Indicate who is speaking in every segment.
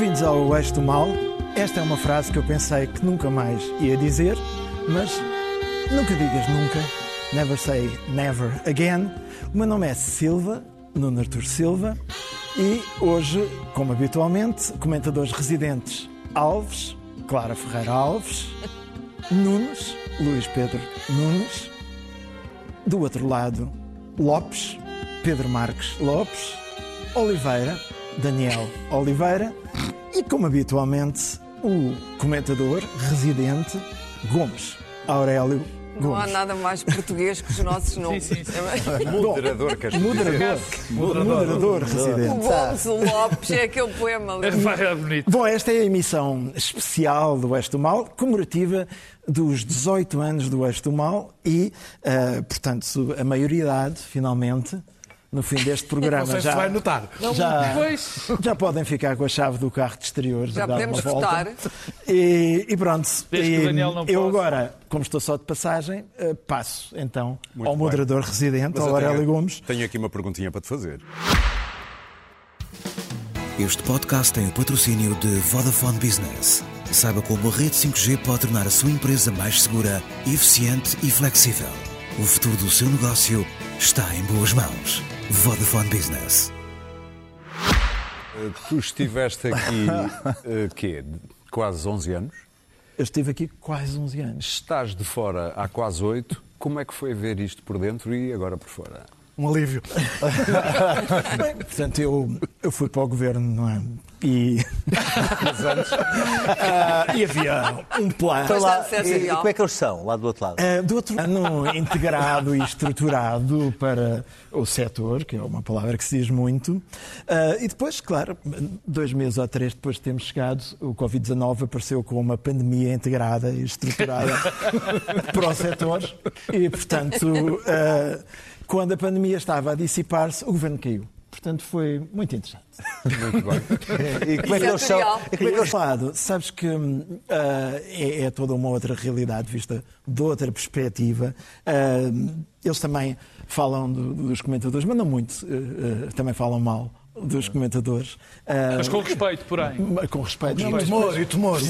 Speaker 1: Bem-vindos ao Eixo do Mal. Esta é uma frase que eu pensei que nunca mais ia dizer, mas nunca digas nunca. Never say never again. O meu nome é Silva, Nuno Artur Silva, e hoje, como habitualmente, comentadores residentes Alves, Clara Ferreira Alves, Nunes, Luís Pedro Nunes, do outro lado, Lopes, Pedro Marques Lopes, Oliveira, Daniel Oliveira e, como habitualmente, o comentador residente Gomes, Aurélio
Speaker 2: Não há nada mais português que os nossos nomes.
Speaker 3: sim,
Speaker 4: Moderador, queres dizer?
Speaker 1: Moderador, moderador
Speaker 2: O
Speaker 1: residente.
Speaker 2: Gomes, o Lopes, é aquele poema ali.
Speaker 3: É bonito.
Speaker 1: Bom, esta é a emissão especial do Oeste do Mal, comemorativa dos 18 anos do Oeste do Mal e, ah, portanto, a maioridade, finalmente, no fim deste programa
Speaker 4: Não sei se
Speaker 1: já,
Speaker 4: vai notar.
Speaker 1: já,
Speaker 3: Pois.
Speaker 1: já podem ficar com a chave do carro de exteriores
Speaker 2: Já
Speaker 1: dar
Speaker 2: podemos
Speaker 1: uma volta.
Speaker 2: votar.
Speaker 1: E, e pronto,
Speaker 3: Desde
Speaker 1: E
Speaker 3: Daniel não
Speaker 1: eu agora, como estou só de passagem, ah, passo então
Speaker 4: Muito
Speaker 1: ao
Speaker 4: bem.
Speaker 1: moderador residente,
Speaker 4: Mas
Speaker 1: ao Aurélio Gomes.
Speaker 4: Tenho aqui uma perguntinha para te fazer.
Speaker 5: Este podcast tem o patrocínio de Vodafone Business. Saiba como a rede 5G pode tornar a sua empresa mais segura, eficiente e flexível. O futuro do seu negócio está em boas mãos. Vodafone Business.
Speaker 4: Uh, Tu estiveste aqui, uh, quê? Quase 11 anos.
Speaker 1: Eu estive aqui quase 11 anos.
Speaker 4: Estás de fora há quase 8. Como é que foi ver isto por dentro e agora por fora?
Speaker 1: Um alívio. Bem, portanto, eu, eu fui para o governo, não é? E. Ah, e havia um plano.
Speaker 2: Então lá-
Speaker 6: e, e como é que eles são, lá do outro lado?
Speaker 1: ah, do outro lado, integrado e estruturado para o setor, que é uma palavra que se diz muito. Ah, e depois, claro, dois meses ou três depois de termos chegado, o Covid-19 apareceu com uma pandemia integrada e estruturada para o setor. E, portanto, ah, quando a pandemia estava a dissipar-se, o governo caiu. Portanto, foi muito interessante.
Speaker 4: Muito bem.
Speaker 6: E como é que eles são? E como é que eles
Speaker 1: lado, sabes que ah, é, é toda uma outra realidade vista de outra perspectiva. Ah, eles também falam do- dos comentadores, mas não muito, ah, também falam mal dos comentadores. Ah,
Speaker 3: Mas com respeito, porém.
Speaker 1: com respeito.
Speaker 3: Respeito.
Speaker 1: Temor, e temor.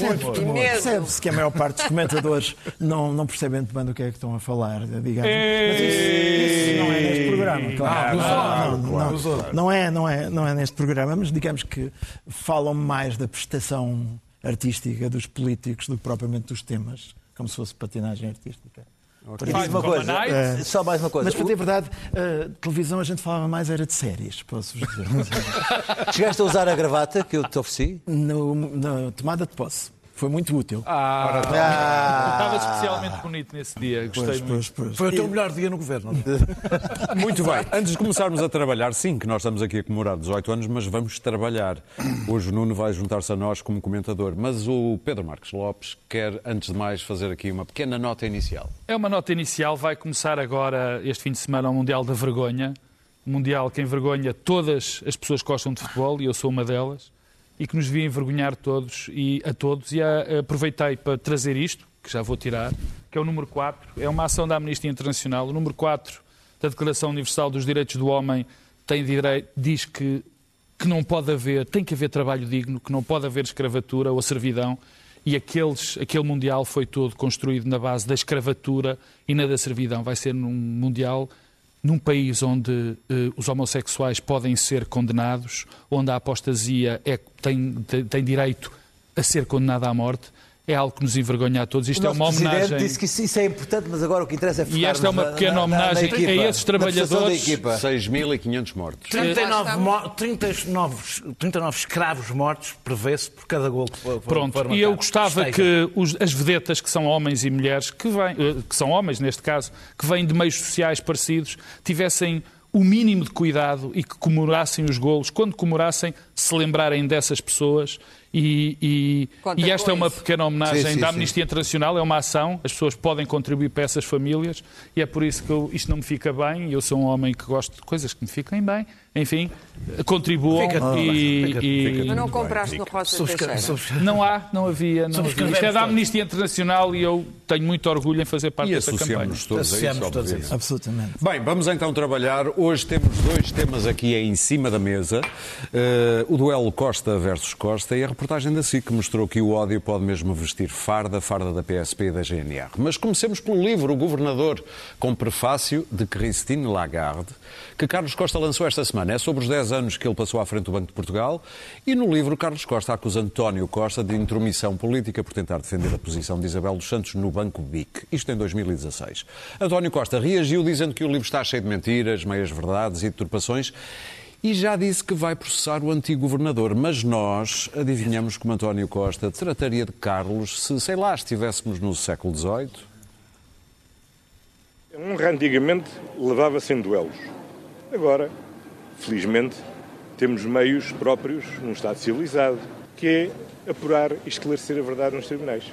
Speaker 1: Percebe-se que a maior parte dos comentadores não, não percebem muito bem do que é que estão a falar, digamos. Mas isso, isso não é neste programa, claro. não, não, não, não é, não, é, não é neste programa, mas digamos que falam mais da prestação artística dos políticos do que propriamente dos temas, como se fosse patinagem artística.
Speaker 6: Diz
Speaker 1: isso-
Speaker 6: uma coisa, eh, só mais uma coisa.
Speaker 1: mas para dizer a verdade, a televisão a gente falava mais era de séries, posso-vos dizer.
Speaker 6: Chegaste a usar a gravata que eu te ofereci?
Speaker 1: No- na tomada de posse. Foi muito útil.
Speaker 3: Ah,
Speaker 6: Ah,
Speaker 3: estava especialmente bonito nesse dia. Gostei
Speaker 1: Pois,
Speaker 3: muito.
Speaker 1: pois, pois.
Speaker 7: Foi o teu melhor dia no governo.
Speaker 4: Muito bem. Antes de começarmos a trabalhar, sim, que nós estamos aqui a comemorar 18 anos, mas vamos trabalhar. Hoje o Nuno vai juntar-se a nós como comentador, mas o Pedro Marques Lopes quer, antes de mais, fazer aqui uma pequena nota inicial.
Speaker 3: É uma nota inicial. Vai começar agora, este fim de semana, o Mundial da Vergonha. Mundial que envergonha todas as pessoas que gostam de futebol, e eu sou uma delas, e que nos devia envergonhar todos e a todos. E a- aproveitei para trazer isto, que já vou tirar, que é o número 4. É uma ação da Amnistia Internacional. O número 4 da Declaração Universal dos Direitos do Homem tem direito, diz que que não pode haver, tem que haver trabalho digno, que não pode haver escravatura ou servidão. E aqueles, aquele Mundial foi todo construído na base da escravatura e na da servidão. Vai ser num Mundial num país onde eh, os homossexuais podem ser condenados, onde a apostasia é, tem, tem, direito a ser condenada à morte. É algo que nos envergonha a todos. Isto
Speaker 6: o
Speaker 3: é uma
Speaker 6: presidente
Speaker 3: homenagem.
Speaker 6: disse que isso, isso é importante, mas agora o que interessa é
Speaker 3: E esta é uma
Speaker 6: na-
Speaker 3: pequena
Speaker 6: na- na- na
Speaker 3: homenagem
Speaker 6: equipa,
Speaker 3: a esses
Speaker 6: na
Speaker 3: trabalhadores.
Speaker 6: equipa.
Speaker 4: 6.500 mortos.
Speaker 7: 39, mo 39, 39 escravos mortos prevê-se por cada gol que for-
Speaker 3: Pronto,
Speaker 7: for
Speaker 3: e eu gostava
Speaker 7: Esteja.
Speaker 3: que os- as vedetas, que são homens e mulheres, que, vêm, eh, que são homens neste caso, que vêm de meios sociais parecidos, tivessem o mínimo de cuidado e que comemorassem os golos. Quando comemorassem, se lembrarem dessas pessoas E, e- e esta é uma
Speaker 2: isso.
Speaker 3: pequena homenagem
Speaker 4: Sim, sim,
Speaker 3: da
Speaker 4: sim.
Speaker 3: Amnistia Internacional, é uma ação, as pessoas podem contribuir para essas famílias e é por isso que eu- isto não me fica bem. Eu sou um homem que gosto de coisas que me fiquem bem. Enfim, contribuam
Speaker 7: Fica-
Speaker 3: e,
Speaker 7: fica-
Speaker 3: e-
Speaker 2: Mas não compraste no Roça Teixeira.
Speaker 3: não há, não havia. Não havia. Isto é da. Amnistia Internacional e eu tenho muito orgulho em fazer parte
Speaker 4: E
Speaker 3: dessa campanha.
Speaker 4: associamos todos a isso,
Speaker 7: Associamos todos a isso.
Speaker 1: Absolutamente.
Speaker 4: Bem, vamos então trabalhar. Hoje temos dois temas aqui em cima da mesa. Eh, o duelo Costa versus Costa e a reportagem da SIC que mostrou que o ódio pode mesmo vestir farda, farda da PSP e da GNR. Mas comecemos pelo livro O Governador, com prefácio de Christine Lagarde, que Carlos Costa lançou esta semana. É sobre os 10 anos que ele passou à frente do Banco de Portugal e no livro Carlos Costa acusa António Costa de intromissão política por tentar defender a posição de Isabel dos Santos no Banco BIC. Isto em 2016. António Costa reagiu dizendo que o livro está cheio de mentiras, meias-verdades e deturpações e já disse que vai processar o antigo governador. Mas nós adivinhamos como António Costa trataria de Carlos se, sei lá, estivéssemos no século XVIII.
Speaker 8: A honra antigamente levava-se em duelos. Agora, felizmente, temos meios próprios num Estado civilizado, que é apurar e esclarecer a verdade nos tribunais.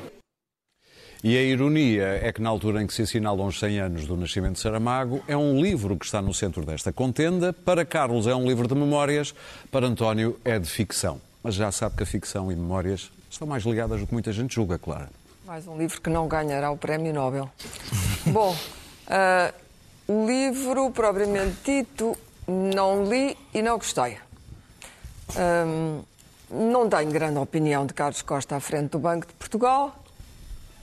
Speaker 4: E a ironia é que, na altura em que se assinalam os 100 anos do nascimento de Saramago, é um livro que está no centro desta contenda. Para Carlos é um livro de memórias, para António é de ficção. Mas já sabe que a ficção e memórias estão mais ligadas do que muita gente julga, claro.
Speaker 2: Mais um livro que não ganhará o Prémio Nobel. Bom, ah, o livro, propriamente dito, não li e não gostei. Ahm, não tenho grande opinião de Carlos Costa à frente do Banco de Portugal.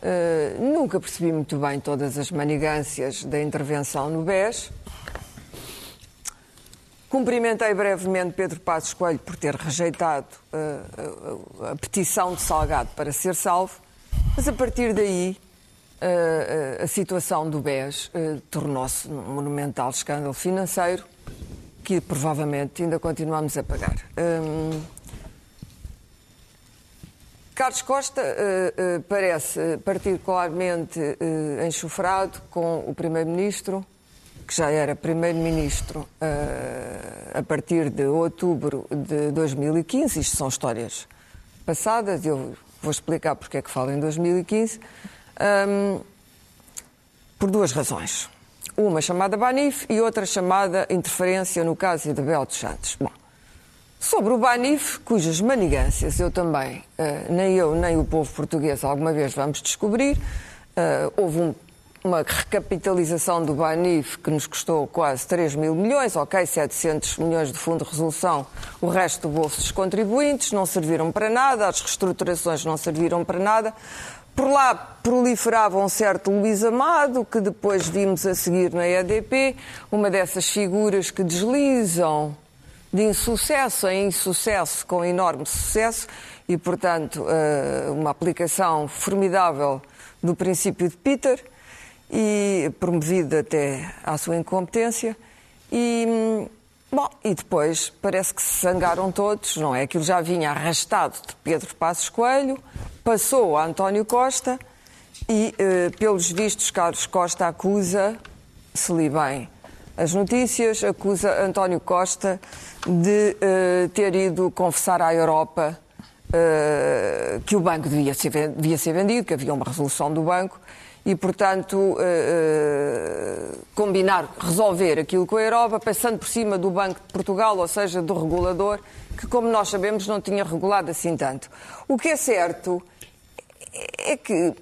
Speaker 2: Ah, nunca percebi muito bem todas as manigâncias da intervenção no BES. Cumprimentei brevemente Pedro Passos Coelho por ter rejeitado ah, a, petição de Salgado para ser salvo, mas a partir daí ah, a situação do BES tornou-se um monumental escândalo financeiro que provavelmente ainda continuamos a pagar. Hum, Carlos Costa eh, eh, parece particularmente eh, enxofrado com o Primeiro-Ministro, que já era Primeiro-Ministro a partir de outubro de 2015. Isto são histórias passadas, eu vou explicar porque é que falo em 2015. Hum, por duas razões. Uma chamada Banif e outra chamada interferência no caso de Bel dos Santos. Bom, Sobre o Banif, cujas manigâncias eu também, eh, nem eu nem o povo português alguma vez vamos descobrir, eh, houve um- uma recapitalização do Banif que nos custou quase 3 mil milhões, ok, 700 milhões de fundo de resolução, o resto do bolso dos contribuintes, não serviram para nada, as reestruturações não serviram para nada. Por lá proliferava um certo Luís Amado, que depois vimos a seguir na EDP, uma dessas figuras que deslizam de insucesso em insucesso com enorme sucesso e, portanto, eh, uma aplicação formidável do princípio de Peter e promovido até à sua incompetência. E, bom, e depois parece que se zangaram todos, não é? Aquilo já vinha arrastado de Pedro Passos Coelho, passou a António Costa e, eh, pelos vistos, Carlos Costa acusa, se li bem as notícias, acusa António Costa de eh, ter ido confessar à Europa eh, que o banco devia ser, devia ser vendido, que havia uma resolução do banco e, portanto, eh, combinar, resolver aquilo com a Europa, passando por cima do Banco de Portugal, ou seja, do regulador, que, como nós sabemos, não tinha regulado assim tanto. O que é certo é que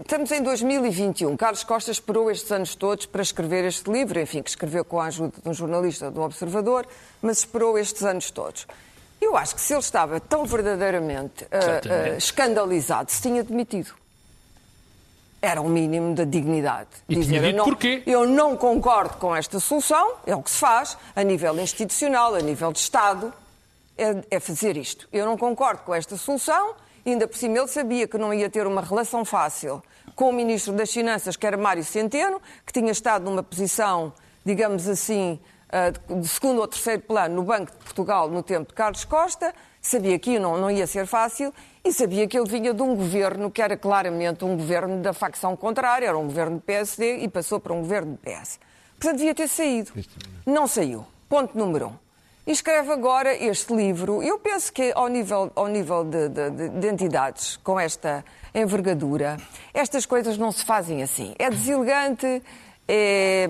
Speaker 2: estamos em 2021. Carlos Costa esperou estes anos todos para escrever este livro, enfim, que escreveu com a ajuda de um jornalista do Observador, mas esperou estes anos todos. Eu acho que se ele estava tão verdadeiramente
Speaker 3: Exatamente.
Speaker 2: eh, escandalizado, se tinha demitido. Era um mínimo da dignidade.
Speaker 3: E tinha
Speaker 2: Dizer,
Speaker 3: dito
Speaker 2: eu não,
Speaker 3: porquê.
Speaker 2: Eu não concordo com esta solução, é o que se faz, a nível institucional, a nível de Estado, é, é fazer isto. Eu não concordo com esta solução, ainda por cima ele sabia que não ia ter uma relação fácil com o Ministro das Finanças, que era Mário Centeno, que tinha estado numa posição, digamos assim, ah, de de segundo ou terceiro plano no Banco de Portugal no tempo de Carlos Costa, sabia que não, não ia ser fácil e sabia que ele vinha de um governo que era claramente um governo da facção contrária, era um governo do PSD e passou para um governo do PS. Portanto, devia ter saído. Não saiu. Ponto número um. E escreve agora este livro. Eu penso que, ao nível, ao nível de, de, de entidades com esta envergadura, estas coisas não se fazem assim. É deselegante. É,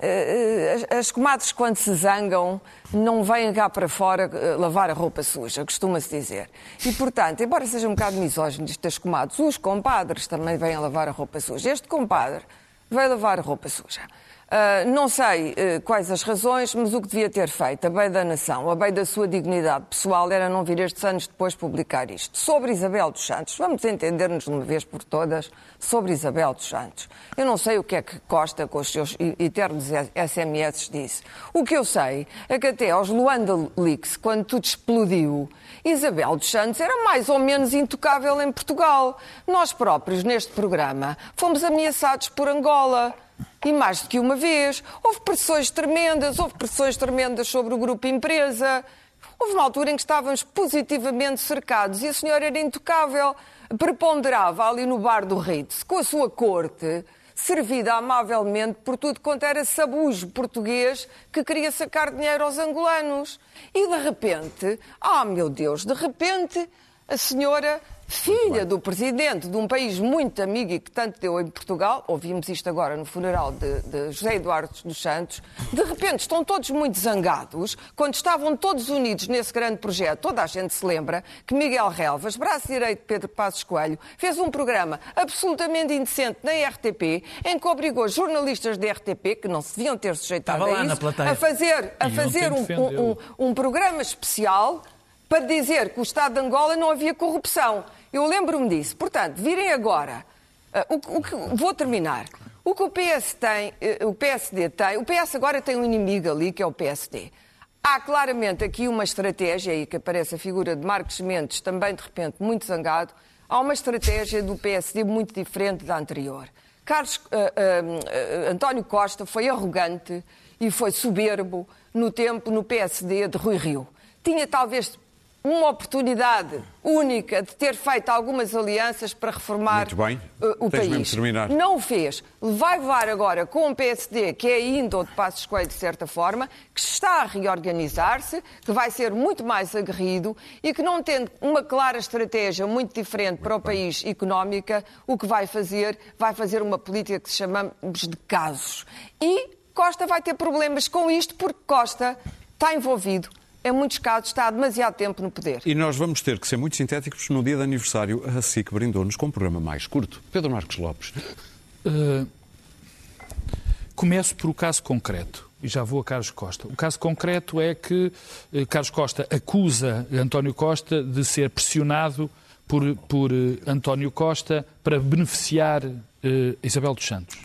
Speaker 2: é, as comadres, quando se zangam, não vêm cá para fora eh, lavar a roupa suja, costuma-se dizer. E, portanto, embora seja um bocado misógino isto das comadres, os compadres também vêm lavar a roupa suja. Este compadre vai lavar a roupa suja. Uh, não sei uh, quais as razões, mas o que devia ter feito, a bem da nação, a bem da sua dignidade pessoal, era não vir estes anos depois publicar isto. Sobre Isabel dos Santos, vamos entender-nos de uma vez por todas sobre Isabel dos Santos. Eu não sei o que é que Costa, com os seus eternos SMS, disse. O que eu sei é que até aos Luanda Leaks, quando tudo explodiu, Isabel dos Santos era mais ou menos intocável em Portugal. Nós próprios, neste programa, fomos ameaçados por Angola. E mais do que uma vez. Houve pressões tremendas, houve pressões tremendas sobre o grupo empresa. Houve uma altura em que estávamos positivamente cercados e a senhora era intocável. Preponderava ali no bar do Ritz, com a sua corte, servida amavelmente por tudo quanto era sabujo português que queria sacar dinheiro aos angolanos. E de repente, ah meu Deus, de repente a senhora filha do presidente de um país muito amigo e que tanto deu em Portugal, ouvimos isto agora no funeral de, de, José Eduardo dos Santos, de repente estão todos muito zangados, quando estavam todos unidos nesse grande projeto, toda a gente se lembra que Miguel Relvas, braço direito de Pedro Passos Coelho, fez um programa absolutamente indecente na RTP, em que obrigou jornalistas da RTP, que não se deviam ter sujeitado a isso, a fazer, a fazer um, um, um, um programa especial para dizer que o Estado de Angola não havia corrupção. Eu lembro-me disso. Portanto, virem agora. Uh, o, o que, vou terminar. O que o PS tem, uh, o PSD tem, o PS agora tem um inimigo ali que é o PSD. Há claramente aqui uma estratégia, aí que aparece a figura de Marcos Mendes, também de repente muito zangado, há uma estratégia do PSD muito diferente da anterior. Carlos uh, António Costa foi arrogante e foi soberbo no tempo no PSD de Rui Rio. Tinha talvez uma oportunidade única de ter feito algumas alianças para reformar
Speaker 4: bem.
Speaker 2: Uh, o
Speaker 4: Tens
Speaker 2: país.
Speaker 4: Terminar.
Speaker 2: Não o fez. Vai levar agora com o PSD, que é ainda o de Passos Coelho, de certa forma, que está a reorganizar-se, que vai ser muito mais aguerrido e que, não tendo uma clara estratégia muito diferente para o país económica, o que vai fazer, vai fazer uma política que chamamos de casos. E Costa vai ter problemas com isto, porque Costa está envolvido em muitos casos, está há demasiado tempo no poder.
Speaker 4: E nós vamos ter que ser muito sintéticos. No dia de aniversário, a SIC brindou-nos com um programa mais curto. Pedro Marcos Lopes.
Speaker 3: Uh, começo por o caso concreto. E já vou a Carlos Costa. O caso concreto é que uh, Carlos Costa acusa António Costa de ser pressionado por, por uh, António Costa para beneficiar Isabel dos Santos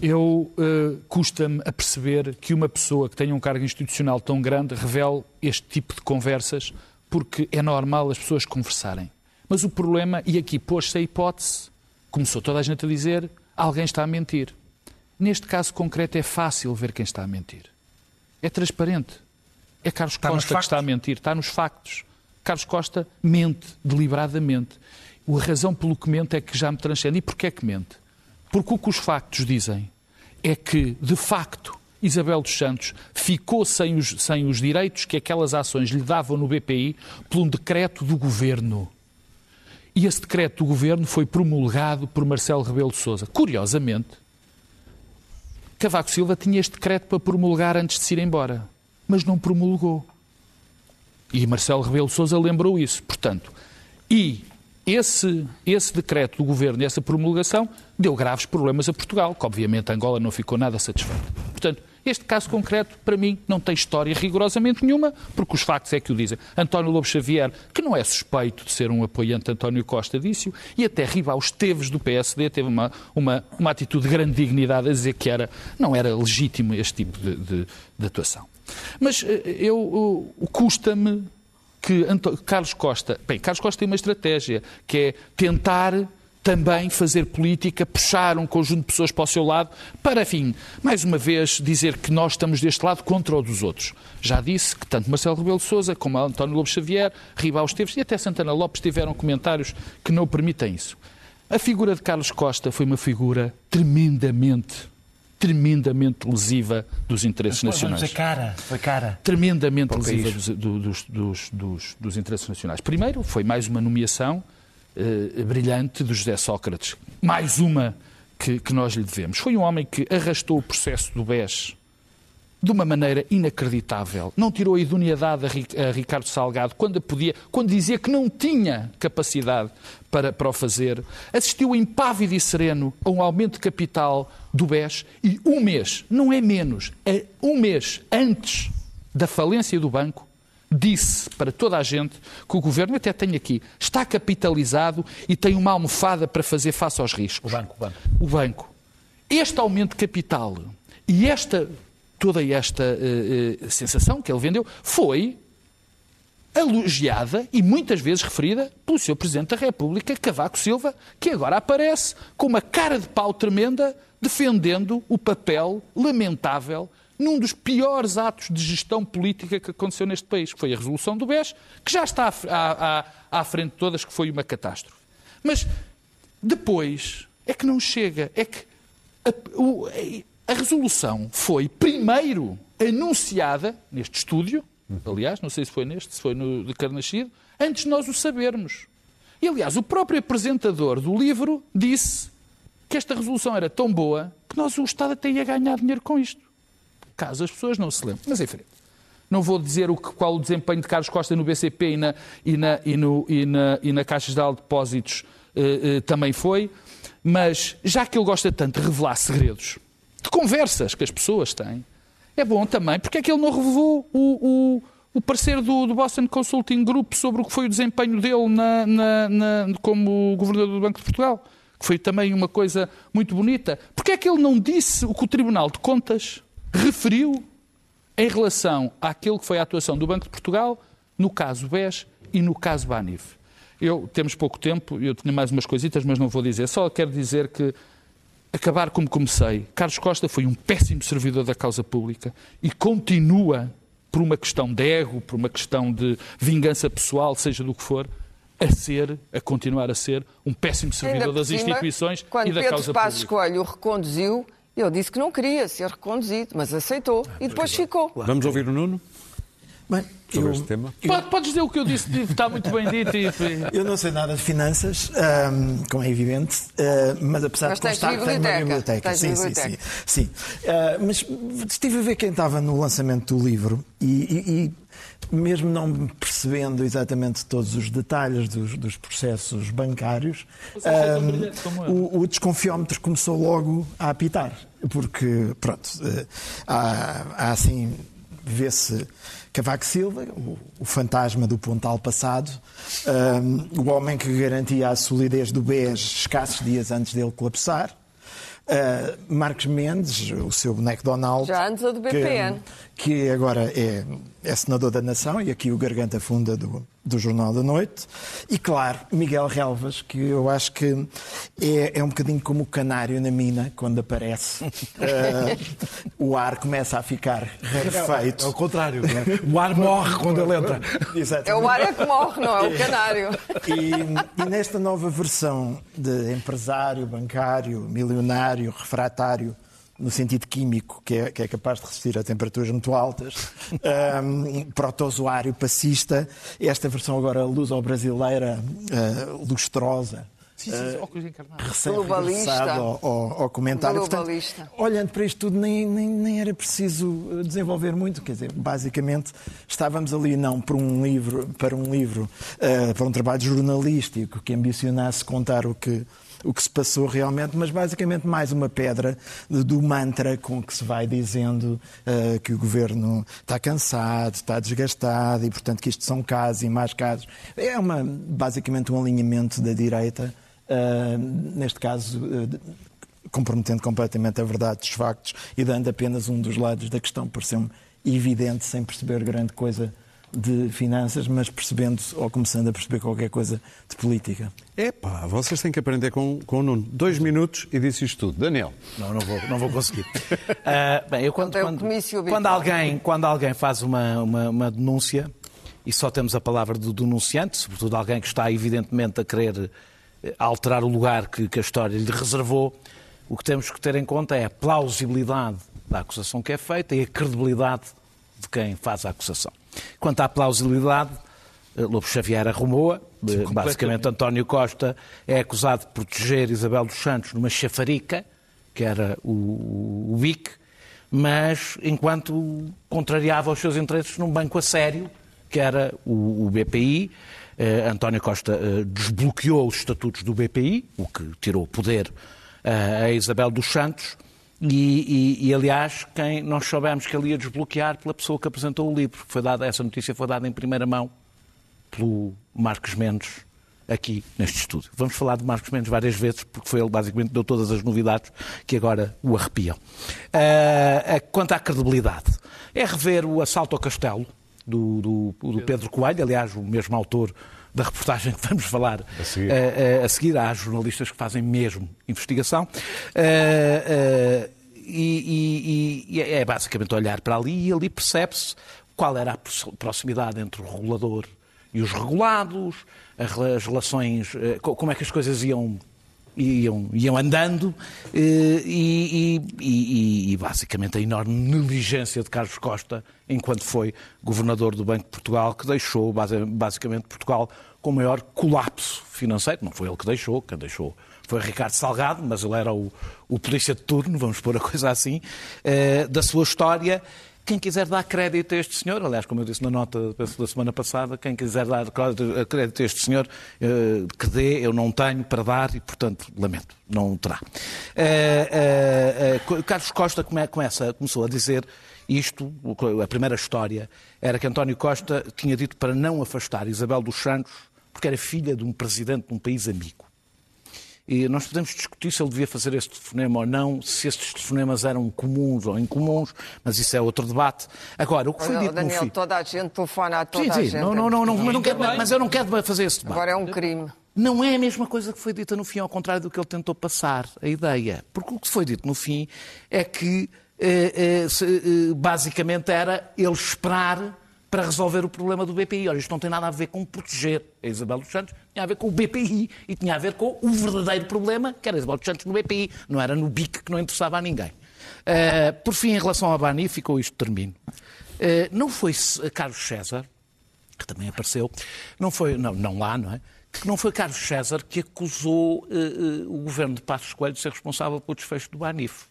Speaker 3: eu uh, custa-me a perceber que uma pessoa que tenha um cargo institucional tão grande revele este tipo de conversas, porque é normal as pessoas conversarem. Mas o problema, e aqui pôs-se a hipótese, começou toda a gente a dizer, alguém está a mentir. Neste caso concreto é fácil ver quem está a mentir. É transparente. É Carlos está Costa que está a mentir, está nos factos. Carlos Costa mente deliberadamente. A razão pelo que mente é que já me transcende. E porquê é que mente? Porque o que os factos dizem é que, de facto, Isabel dos Santos ficou sem os, sem os direitos que aquelas ações lhe davam no BPI por um decreto do governo. E esse decreto do governo foi promulgado por Marcelo Rebelo de Sousa. Curiosamente, Cavaco Silva tinha este decreto para promulgar antes de se ir embora, mas não promulgou. E Marcelo Rebelo de Sousa lembrou isso. Portanto, e esse, esse decreto do governo e essa promulgação deu graves problemas a Portugal, que obviamente Angola não ficou nada satisfeita. Portanto, este caso concreto, para mim, não tem história rigorosamente nenhuma, porque os factos é que o dizem. António Lobo Xavier, que não é suspeito de ser um apoiante de António Costa, disse e até Ribal Esteves do PSD teve uma, uma, uma atitude de grande dignidade a dizer que era, não era legítimo este tipo de, de, de atuação. Mas eh, eu custa-me que Carlos Costa. Bem, Carlos Costa tem uma estratégia que é tentar também fazer política, puxar um conjunto de pessoas para o seu lado, para, enfim, mais uma vez dizer que nós estamos deste lado contra o dos outros. Já disse que tanto Marcelo Rebelo de Sousa como António Lobo Xavier, Ribal Esteves e até Santana Lopes tiveram comentários que não permitem isso. A figura de Carlos Costa foi uma figura tremendamente tremendamente lesiva dos interesses
Speaker 7: Mas,
Speaker 3: nacionais.
Speaker 7: Foi cara, foi cara.
Speaker 3: Tremendamente lesiva dos, do- dos, dos, dos, dos interesses nacionais. Primeiro, foi mais uma nomeação eh, brilhante do José Sócrates. Mais uma que, que nós lhe devemos. Foi um homem que arrastou o processo do BES de uma maneira inacreditável. Não tirou a idoneidade a, Ri- a Ricardo Salgado quando, podia, quando dizia que não tinha capacidade para, para o fazer. Assistiu impávido e sereno a um aumento de capital do BES e um mês, não é menos, é um mês antes da falência do banco, disse para toda a gente que o governo, até tenho aqui, está capitalizado e tem uma almofada para fazer face aos riscos.
Speaker 7: O banco, o banco.
Speaker 3: O banco. Este aumento de capital e esta toda esta eh, eh, sensação que ele vendeu foi elogiada e muitas vezes referida pelo Sr. Presidente da República, Cavaco Silva, que agora aparece com uma cara de pau tremenda defendendo o papel lamentável num dos piores atos de gestão política que aconteceu neste país, que foi a resolução do BES, que já está à, à- à- frente de todas, que foi uma catástrofe. Mas depois é que não chega, é que a, o- a resolução foi primeiro anunciada neste estúdio, aliás, não sei se foi neste, se foi no de Carnaxide, antes de nós o sabermos. E, aliás, o próprio apresentador do livro disse que esta resolução era tão boa que nós, o Estado até ia ganhar dinheiro com isto. Caso as pessoas não se lembrem. Mas, enfim, não vou dizer o que, qual o desempenho de Carlos Costa no BCP e na, e na, e no, e na, e na Caixa Geral de Depósitos eh, eh, também foi, mas já que ele gosta tanto de revelar segredos, de conversas que as pessoas têm, é bom também, porque é que ele não revelou o, o, o parecer do, do Boston Consulting Group sobre o que foi o desempenho dele na, na- na- como governador do Banco de Portugal, que foi também uma coisa muito bonita. Porque é que ele não disse o que o Tribunal de Contas referiu em relação àquilo que foi a atuação do Banco de Portugal no caso BES e no caso Banif. Eu, temos pouco tempo, eu tinha mais umas coisitas, mas não vou dizer. Só quero dizer que, acabar como comecei, Carlos Costa foi um péssimo servidor da causa pública e continua, por uma questão de ego, por uma questão de vingança pessoal, seja do que for, a ser, a continuar a ser, um péssimo servidor das
Speaker 2: cima,
Speaker 3: instituições
Speaker 2: Quando
Speaker 3: e da
Speaker 2: Pedro
Speaker 3: causa
Speaker 2: Passos
Speaker 3: pública.
Speaker 2: Coelho o reconduziu, ele disse que não queria ser reconduzido, mas aceitou e depois ficou.
Speaker 4: Vamos ouvir o Nuno
Speaker 1: Bem,
Speaker 4: sobre
Speaker 1: eu,
Speaker 4: este tema?
Speaker 3: Pode, podes dizer o que eu disse, está muito bem dito. E...
Speaker 1: eu não sei nada de finanças, ahm, como é evidente, ah, mas apesar
Speaker 2: Mas
Speaker 1: de constar que tenho uma
Speaker 2: biblioteca,
Speaker 1: biblioteca.
Speaker 2: tens
Speaker 1: Sim, sim,
Speaker 2: biblioteca.
Speaker 1: sim, sim. Ah, mas estive a ver quem estava no lançamento do livro e, e- e mesmo não percebendo exatamente todos os detalhes dos, dos processos bancários,
Speaker 3: é eu.
Speaker 1: o, o desconfiómetro começou logo a apitar, porque, pronto, eh, há, há assim, vê-se Cavaco Silva, o, fantasma do Pontal passado, ahm, o homem que garantia a solidez do BES escassos dias antes dele colapsar. Ah, Marcos Mendes, o seu boneco Donald.
Speaker 2: Já antes do BPN.
Speaker 1: Que, que agora é, é senador da Nação e aqui o garganta funda do, do Jornal da Noite. E, claro, Miguel Relvas, que eu acho que é, é um bocadinho como o canário na mina, quando aparece. Ah, o ar começa a ficar rarefeito.
Speaker 7: É o contrário. né? O ar morre quando ele entra.
Speaker 1: Exatamente.
Speaker 2: É o ar é que morre, não é o canário.
Speaker 1: E, e nesta nova versão de empresário, bancário, milionário, refratário, no sentido químico, que é, que é capaz de resistir a temperaturas muito altas, um, protozoário passista, esta versão agora luso-brasileira, ah, lustrosa.
Speaker 3: Sim, sim, sim, óculos encarnados.
Speaker 2: Globalista.
Speaker 1: recém-regressado ao, ao- ao comentário.
Speaker 2: Globalista.
Speaker 1: olhando para isto tudo, nem, nem, nem era preciso uh, desenvolver muito. Quer dizer, basicamente, estávamos ali não para um livro, para um livro, uh, para um trabalho jornalístico que ambicionasse contar o que o que se passou realmente, mas basicamente mais uma pedra do mantra com que se vai dizendo uh, que o governo está cansado, está desgastado e, portanto, que isto são casos e mais casos. É uma, basicamente um alinhamento da direita, uh, neste caso, uh, comprometendo completamente a verdade dos factos e dando apenas um dos lados da questão. Pareceu-me evidente, sem perceber grande coisa de finanças, mas percebendo ou começando a perceber qualquer coisa de política.
Speaker 4: Epá, vocês têm que aprender com, com o Nuno. Dois minutos e disse isto tudo. Daniel.
Speaker 7: Não, não vou, não vou conseguir. Ah, bem, eu quando, quando, quando
Speaker 2: habitual.
Speaker 7: alguém, quando alguém faz uma, uma, uma denúncia, e só temos a palavra do denunciante, sobretudo alguém que está evidentemente a querer eh, alterar o lugar que, que a história lhe reservou, o que temos que ter em conta é a plausibilidade da acusação que é feita e a credibilidade de quem faz a acusação. Quanto à plausibilidade, eh, Lobo Xavier arrumou-a. Eh, Basicamente, António Costa é acusado de proteger Isabel dos Santos numa chafarica, que era o, o BIC, mas enquanto contrariava os seus interesses num banco a sério, que era o, o BPI. Eh, António Costa eh, desbloqueou os estatutos do BPI, o que tirou poder eh, a Isabel dos Santos. E, e, e, aliás, quem nós soubemos que ele ia desbloquear pela pessoa que apresentou o livro. Foi dada, essa notícia foi dada em primeira mão pelo Marcos Mendes aqui neste estúdio. Vamos falar de Marcos Mendes várias vezes, porque foi ele basicamente que deu todas as novidades que agora o arrepiam. Uh, quanto à credibilidade, é rever o assalto ao castelo do, do, do Pedro Coelho, aliás, o mesmo autor da reportagem que vamos falar a seguir. Uh, uh, a seguir. Há jornalistas que fazem mesmo investigação. Uh, e, e, e, é basicamente olhar para ali e ali percebe-se qual era a proximidade entre o regulador e os regulados, as relações, como é que as coisas iam iam, iam andando e, e, e, basicamente a enorme negligência de Carlos Costa enquanto foi governador do Banco de Portugal, que deixou basicamente Portugal com o maior colapso financeiro. Não foi ele que deixou, quem deixou foi Ricardo Salgado, mas ele era o, o polícia de turno, vamos pôr a coisa assim, da sua história quem quiser dar crédito a este senhor, aliás, como eu disse na nota da semana passada, quem quiser dar crédito a este senhor, eh, que dê, eu não tenho para dar e, portanto, lamento, não terá. Uh, uh, Carlos Costa começa, começou a dizer isto, a primeira história, era que António Costa tinha dito para não afastar Isabel dos Santos, porque era filha de um presidente de um país amigo. E nós podemos discutir se ele devia fazer este telefonema ou não, se estes telefonemas eram comuns ou incomuns, mas isso é outro debate. Agora, o que foi dito
Speaker 2: Daniel,
Speaker 7: no fim...
Speaker 2: toda a gente telefona a toda
Speaker 7: sim, sim,
Speaker 2: a gente.
Speaker 7: Não, não, não, não, mas, não quero, mas eu não quero fazer esse debate.
Speaker 2: Agora é um crime.
Speaker 7: Não é a mesma coisa que foi dita no fim, ao contrário do que ele tentou passar, a ideia. Porque o que foi dito no fim é que, eh, eh, eh, basicamente, era ele esperar para resolver o problema do BPI. Ora, isto não tem nada a ver com proteger a Isabel dos Santos, tinha a ver com o BPI e tinha a ver com o verdadeiro problema, que era a Isabel dos Santos no BPI, não era no BIC que não interessava a ninguém. Uh, por fim, em relação à Bani, ficou isto termino. Uh, não foi Carlos César, que também apareceu, não foi, não, não lá, não é? Que não foi Carlos César que acusou uh, o governo de Passos Coelho de ser responsável pelo desfecho do Banif.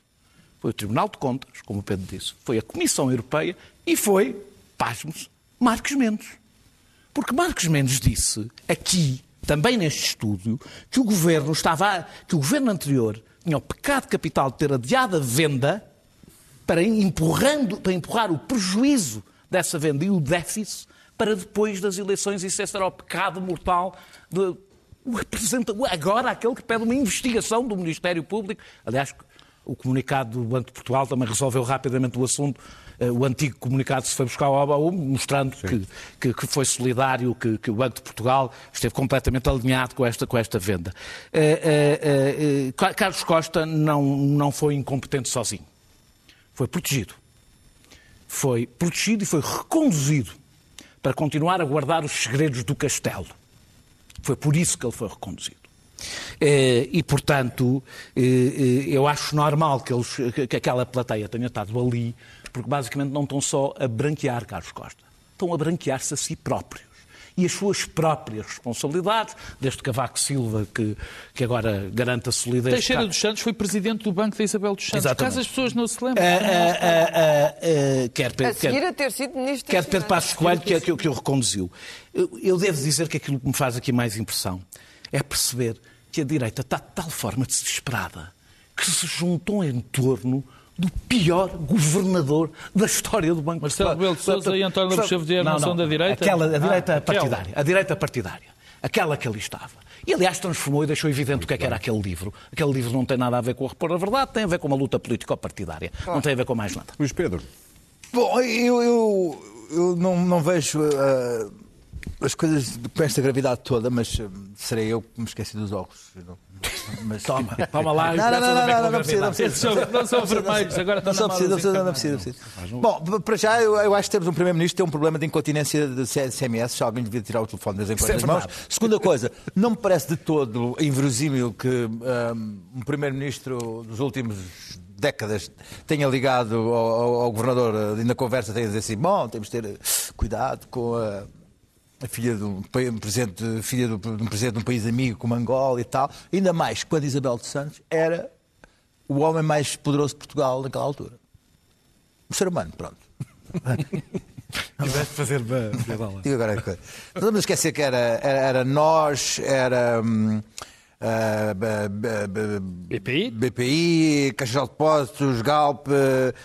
Speaker 7: Foi o Tribunal de Contas, como o Pedro disse, foi a Comissão Europeia e foi, pasmos, Marcos Mendes. Porque Marcos Mendes disse aqui, também neste estúdio, que o governo estava, que o governo anterior tinha o pecado capital de ter adiado a venda para, empurrando, para empurrar o prejuízo dessa venda e o déficit para depois das eleições. Isso esse era o pecado mortal de, o agora aquele que pede uma investigação do Ministério Público. Aliás, o comunicado do Banco de Portugal também resolveu rapidamente o assunto o antigo comunicado se foi buscar ao ABAU, mostrando que, que, que, foi solidário, que, que, o Banco de Portugal esteve completamente alinhado com esta, com esta venda. Uh, uh, Carlos Costa não, não foi incompetente sozinho. Foi protegido. Foi protegido e foi reconduzido para continuar a guardar os segredos do castelo. Foi por isso que ele foi reconduzido. E, portanto, eu acho normal que, eles, que aquela plateia tenha estado ali porque basicamente não estão só a branquear Carlos Costa, estão a branquear-se a si próprios e as suas próprias responsabilidades, desde Cavaco Silva, que, que agora garante a solidez.
Speaker 3: Teixeira dos Santos foi presidente do Banco da Isabel dos Santos. Exatamente. Caso as pessoas não se lembrem.
Speaker 7: Uh, uh, uh, quer,
Speaker 2: a seguir quer, a ter sido ministro
Speaker 7: Quer Pedro Passos Coelho, que, que, que o reconduziu. Eu, eu devo dizer que aquilo que me faz aqui mais impressão é perceber que a direita está de tal forma desesperada que se juntou em torno do pior governador da história do Banco
Speaker 3: Marcelo Rebelo de Sousa e António Lopes Xavier não, não, são da direita?
Speaker 7: Aquela, a direita ah, partidária. Aquela. A direita partidária. Aquela que ali estava. E, aliás, transformou e deixou evidente o que, é que era aquele livro. Aquele livro não tem nada a ver com a repor a verdade, tem a ver com uma luta político-partidária. Não tem a ver com mais nada.
Speaker 4: Luís Pedro.
Speaker 1: Bom, eu, eu, eu não, não vejo uh, as coisas com esta gravidade toda, mas uh, serei eu que me esqueci dos óculos.
Speaker 6: Mas...
Speaker 7: Toma, toma lá
Speaker 6: Não, não, não, não, não, não precisa, não precisa.
Speaker 3: São- não são vermelhos, agora
Speaker 6: Não
Speaker 3: na
Speaker 6: precisa, não precisa, não precisa. Bom, para já, eu, acho que temos um Primeiro-Ministro que tem um problema de incontinência de SMS, se alguém devia tirar o telefone de vez em quando
Speaker 7: é
Speaker 6: das mãos. Segunda coisa, não me parece de todo inverosímil que hum, um Primeiro-Ministro dos últimos décadas tenha ligado ao, ao- ao Governador e na conversa tenha dizer assim, bom, temos de ter eh, cuidado com. A filha de um, um presidente, filha de um presidente de um país amigo como Angola e tal, ainda mais quando Isabel dos Santos era o homem mais poderoso de Portugal naquela altura. Um ser humano, pronto.
Speaker 7: Tiveste de fazer ba-
Speaker 6: Digo agora a coisa. Não vamos esquecer que era, era, era nós, era. hum, ah, b- b- b-
Speaker 3: BPI?
Speaker 6: BPI, Caixa de Depósitos, Galp,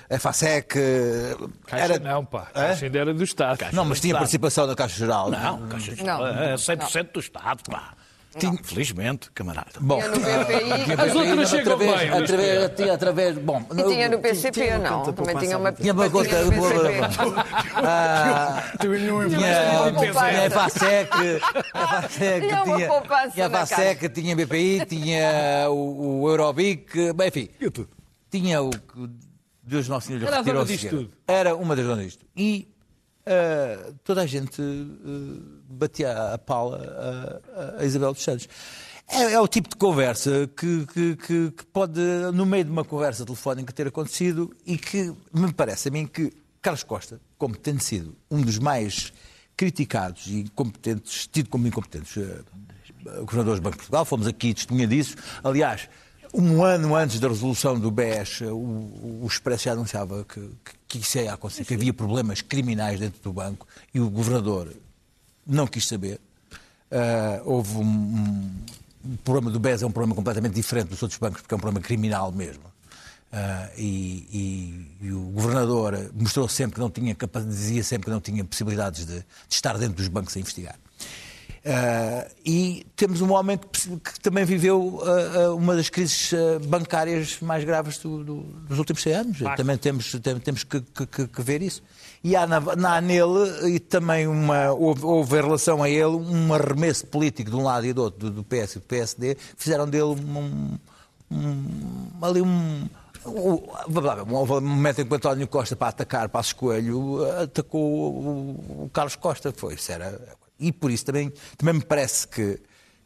Speaker 6: eh, FASEC. eh,
Speaker 3: Caixa
Speaker 6: era...
Speaker 3: não, pá.
Speaker 6: Hã?
Speaker 3: Caixa ainda era do Estado.
Speaker 6: Não, mas tinha participação na Caixa Geral.
Speaker 7: Não, Caixa de
Speaker 2: Não.
Speaker 7: é 100% do Estado, pá.
Speaker 6: Tinha-
Speaker 7: Felizmente, camarada.
Speaker 6: Bom,
Speaker 3: As outras chegam
Speaker 6: através-
Speaker 3: bem,
Speaker 6: através- tinha através. Bom,
Speaker 2: E tinha no
Speaker 1: uma
Speaker 2: não. Também tinha uma.
Speaker 6: Tinha uma conta. Ah, tinha,
Speaker 2: poupança.
Speaker 6: tinha a FASEC, a FASEC
Speaker 2: Tinha
Speaker 6: a FASEC, tinha BPI, tinha o, Eurobic, bem, enfim, tinha o que Deus Nosso Senhor lhe
Speaker 3: Era a
Speaker 6: retirou. Era uma das donas disto. E ah, toda a gente ah, batia a pala a, a Isabel dos Santos. É, é o tipo de conversa que, que- que- que pode, no meio de uma conversa telefónica, ter acontecido e que me parece a mim que Carlos Costa, como tendo sido um dos mais criticados e incompetentes, tido como incompetentes eh, governadores do Banco de Portugal, fomos aqui testemunha disso. Aliás, um ano antes da resolução do BES, o, o Expresso já anunciava que, que, que isso ia acontecer, que havia problemas criminais dentro do banco e o governador não quis saber. Ah, houve um, um- o problema do BES é um problema completamente diferente dos outros bancos, porque é um problema criminal mesmo. Ah, e, e- e o governador mostrou sempre que não tinha capacidade, dizia sempre que não tinha possibilidades de, de estar dentro dos bancos a investigar. Ah, e temos um homem que, que também viveu ah, uma das crises bancárias mais graves do- do- dos últimos 100 anos. Também temos, tem- temos que- que- que ver isso. E há, na, na- nele, e também uma, houve, houve em relação a ele, um arremesso político de um lado e do outro, do, do PS e do PSD, fizeram dele um, um- ali um. um momento em que o António Costa, para atacar Passos Coelho, atacou o, o Carlos Costa. Foi, isso era, e por isso também, também me parece que,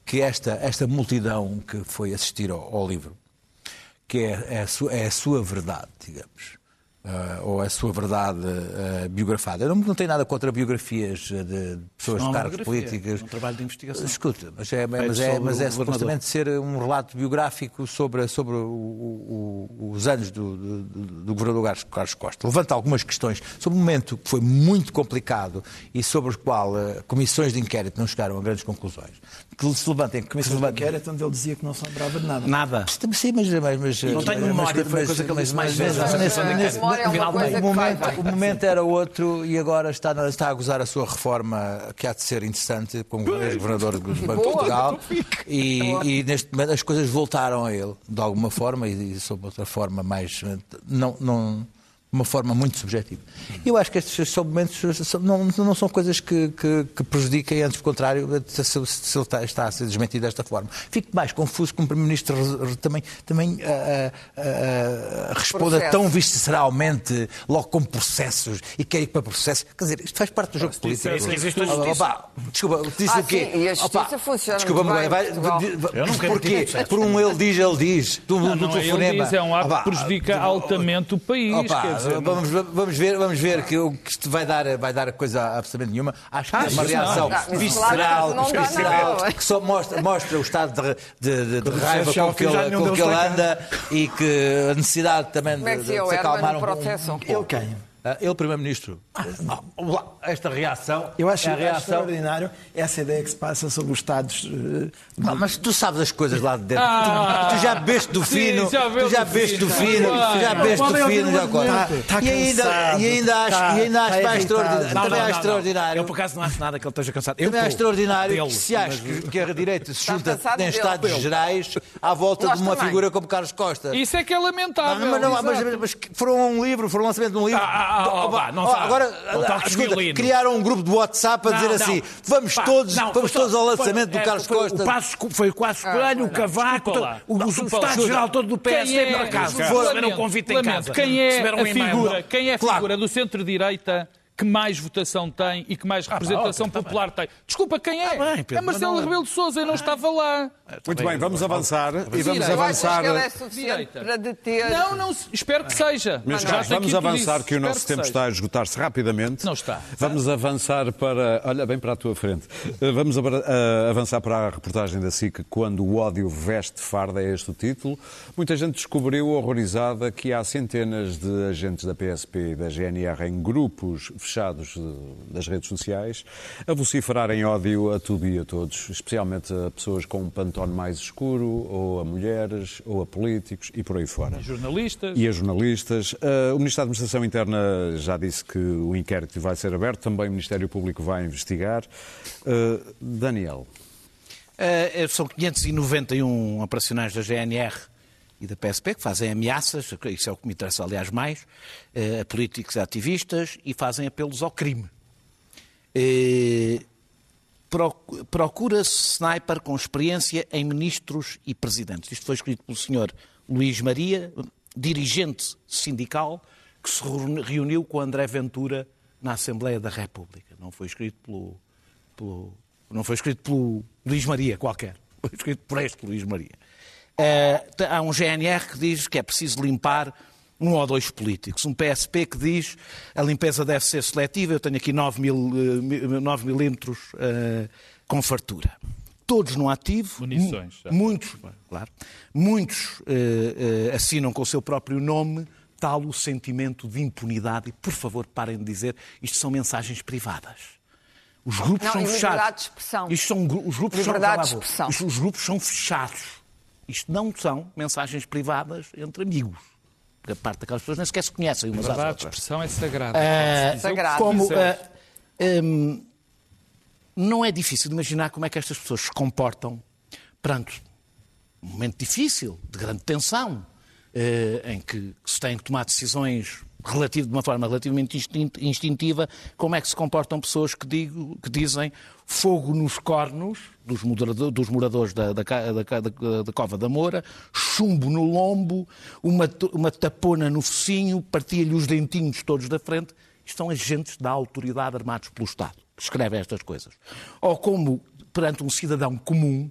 Speaker 6: que esta, esta multidão que foi assistir ao, ao livro, que é, é a sua, é a sua verdade, digamos. Ah, ou a sua verdade ah, biografada. Eu não, não tenho nada contra biografias ah, de pessoas
Speaker 7: Não é
Speaker 6: de
Speaker 7: uma
Speaker 6: cargos políticos.
Speaker 7: é um trabalho de investigação.
Speaker 6: Escuta, mas é, mas é, mas é supostamente ser um relato biográfico sobre, sobre o- o- os anos do, do, do governador Carlos- Costa. Levanta algumas questões sobre um momento que foi muito complicado e sobre o qual eh, comissões de inquérito não chegaram a grandes conclusões. Que se levantem que se
Speaker 1: Comissão de
Speaker 6: levantem-
Speaker 1: inquérito onde ele dizia que não se lembrava de nada.
Speaker 7: Nada.
Speaker 6: Sim, mas, mas, mas,
Speaker 7: Não tenho memória,
Speaker 6: mas-
Speaker 7: foi a coisa que ele disse mais vezes. de
Speaker 2: é uma que
Speaker 6: o
Speaker 2: vai,
Speaker 6: momento,
Speaker 2: vai.
Speaker 6: o momento era outro e agora está, está a gozar a sua reforma que há de ser interessante como ex-governador do Banco de Portugal e, e neste momento as coisas voltaram a ele de alguma forma e, e sob outra forma mais não, não uma forma muito subjetiva. Eu acho que estes são momentos, não, não são coisas que, que, que prejudiquem, antes do contrário, se, se- se ele está, está a ser desmentido desta forma. Fico mais confuso que um Primeiro-Ministro também, também ah, ah, ah, responda
Speaker 2: Processo.
Speaker 6: tão visceralmente, logo com processos, e quer ir para processos. Quer dizer, isto faz parte do jogo político.
Speaker 7: isso existe a justiça.
Speaker 6: opa, desculpa, disse
Speaker 2: Ah,
Speaker 6: o quê?
Speaker 2: sim, e a justiça
Speaker 6: Opa,
Speaker 2: funciona
Speaker 6: Desculpa,
Speaker 2: muito bem
Speaker 6: vai.
Speaker 7: Eu nunca
Speaker 6: Porquê?
Speaker 7: tive processo.
Speaker 6: Por um ele diz, ele diz. Do,
Speaker 3: Não,
Speaker 6: do
Speaker 3: não é ele diz, é um ato que prejudica altamente o país.
Speaker 6: Opa,
Speaker 3: quer dizer, não-
Speaker 6: vamos, vamos ver, vamos ver que, o- que isto vai dar, vai dar coisa absolutamente nenhuma. Acho que é uma reação
Speaker 2: não. Não,
Speaker 6: visceral,
Speaker 2: não
Speaker 6: visceral
Speaker 2: nada.
Speaker 6: que só mostra, mostra o estado de, de- de- de raiva com
Speaker 1: o
Speaker 6: que ele, com que ele anda e que a necessidade também
Speaker 2: Como é que
Speaker 6: de, de se acalmar um, um
Speaker 1: Ele quem?
Speaker 6: Ah, Ele, Primeiro-Ministro. Ah, lá, Esta reação.
Speaker 1: Eu acho,
Speaker 6: é a
Speaker 1: acho
Speaker 6: reação.
Speaker 1: extraordinário essa ideia que se passa sobre os Estados. eh,
Speaker 6: Não, mas tu sabes as coisas lá de dentro.
Speaker 3: Ah,
Speaker 6: tu, tu já bebeste do
Speaker 3: sim,
Speaker 6: fino,
Speaker 3: já bebeu
Speaker 6: tu já
Speaker 3: do
Speaker 6: bebeste do
Speaker 3: fino.
Speaker 6: tu já bebeste do fino, já
Speaker 1: está
Speaker 6: e ainda,
Speaker 1: cansado,
Speaker 6: e ainda acho,
Speaker 1: está-
Speaker 6: e ainda acho
Speaker 1: irritado.
Speaker 6: extraordinário.
Speaker 1: Não,
Speaker 6: Também
Speaker 7: não,
Speaker 6: é
Speaker 7: não,
Speaker 6: extraordinário.
Speaker 7: Eu, por acaso, não acho nada que ele esteja cansado. Eu
Speaker 6: Também é extraordinário
Speaker 7: Dele,
Speaker 6: que se acha
Speaker 7: mas-
Speaker 6: que, a direita se junta em. Estados. Gerais à volta de uma figura como Carlos Costa.
Speaker 3: Isso é que é lamentável.
Speaker 6: Mas foram um livro, foram um lançamento de um livro.
Speaker 3: Ah,
Speaker 7: ah, não
Speaker 6: Oh, agora,
Speaker 7: Não
Speaker 6: ah,
Speaker 7: toques
Speaker 6: escuta,
Speaker 7: violino.
Speaker 6: criaram um grupo de WhatsApp a dizer
Speaker 7: não.
Speaker 6: assim: vamos
Speaker 7: Pá,
Speaker 6: todos,
Speaker 7: não,
Speaker 6: vamos
Speaker 7: foi
Speaker 6: todos
Speaker 7: só-
Speaker 6: ao
Speaker 7: foi-
Speaker 6: lançamento do
Speaker 7: é,
Speaker 6: Carlos
Speaker 7: foi
Speaker 6: Costa.
Speaker 7: O, Passos- foi o Quassos Coelho, o Cavaco,
Speaker 3: lá.
Speaker 7: o, o. Estado-Geral todo do PSD,
Speaker 3: é-
Speaker 7: por acaso.
Speaker 3: Lamento,
Speaker 7: Receberam um convite em casa.
Speaker 3: Quem é a figura, quem é a figura do centro-direita que mais votação tem e que mais representação
Speaker 7: ok, tá
Speaker 3: popular tem? Desculpa, quem é?
Speaker 7: Tá bem, Pedro,
Speaker 3: é Marcelo
Speaker 7: não-
Speaker 3: Rebelo de Sousa e não estava lá.
Speaker 4: Muito bem, vamos avançar e vamos
Speaker 3: Direita.
Speaker 2: Eu acho
Speaker 4: avançar.
Speaker 2: que ele é suficiente
Speaker 3: Direita.
Speaker 2: para deter.
Speaker 3: Não, não, espero que seja.
Speaker 4: Meus
Speaker 3: Já
Speaker 4: caros, vamos avançar que o nosso tempo está a esgotar-se rapidamente.
Speaker 3: Não está.
Speaker 4: Vamos avançar para. Olha, bem para a tua frente. Eh, Vamos eh, avançar para a reportagem da SIC, Quando o ódio veste farda, é este o título. Muita gente descobriu, horrorizada, que há centenas de agentes da PSP e da GNR em grupos fechados eh, das redes sociais a vociferarem ódio a tudo e a todos, especialmente a pessoas com um pantone mais escuro, ou a mulheres, ou a políticos e por aí fora.
Speaker 3: Jornalistas.
Speaker 4: E a jornalistas. Uh, o Ministro da Administração Interna já disse que o inquérito vai ser aberto, também o Ministério Público vai investigar. Uh, Daniel,
Speaker 7: Eh, são 591 operacionais da GNR e da PSP que fazem ameaças, isso é o que me interessa, aliás, mais, a políticos e ativistas e fazem apelos ao crime. Proc- Procura-se sniper com experiência em ministros e presidentes. Isto foi escrito pelo senhor Luís Maria, dirigente sindical, que se reuni- reuniu com André Ventura na Assembleia da República. Não foi escrito pelo, pelo- não foi escrito pelo Luís Maria qualquer. Foi escrito por este Luís Maria. Eh, há um GNR que diz que é preciso limpar um ou dois políticos. Um PSP que diz a limpeza deve ser seletiva. Eu tenho aqui 9, mil, eh, mi- 9 milímetros eh, com fartura. Todos no ativo.
Speaker 3: Munições, já.
Speaker 7: mu- Muitos, claro, muitos eh, eh, assinam com o seu próprio nome tal o sentimento de impunidade. E, por favor, parem de dizer isto são mensagens privadas. Os grupos
Speaker 2: Não,
Speaker 7: são fechados. Isto são, os grupos
Speaker 2: Liberdade
Speaker 7: são,
Speaker 2: de expressão.
Speaker 7: Os, os grupos são fechados. Isto não são mensagens privadas entre amigos. Porque a parte daquelas pessoas nem sequer se conhecem umas às
Speaker 3: Verdade, a
Speaker 7: outras.
Speaker 3: expressão é sagrada. Que
Speaker 2: Sagrado.
Speaker 7: como,
Speaker 3: quiseres.
Speaker 7: eh, hum, não é difícil de imaginar como é que estas pessoas se comportam perante um momento difícil, de grande tensão, eh, em que se têm que tomar decisões relativo, de uma forma relativamente instin- instintiva, como é que se comportam pessoas que, digo, que dizem fogo nos cornos dos, moderado- dos moradores da, da, da da- Cova da Moura, chumbo no lombo, uma, uma tapona no focinho, partia-lhe os dentinhos todos da frente. Isto são agentes da autoridade armados pelo Estado que escrevem estas coisas. Ou como perante um cidadão comum,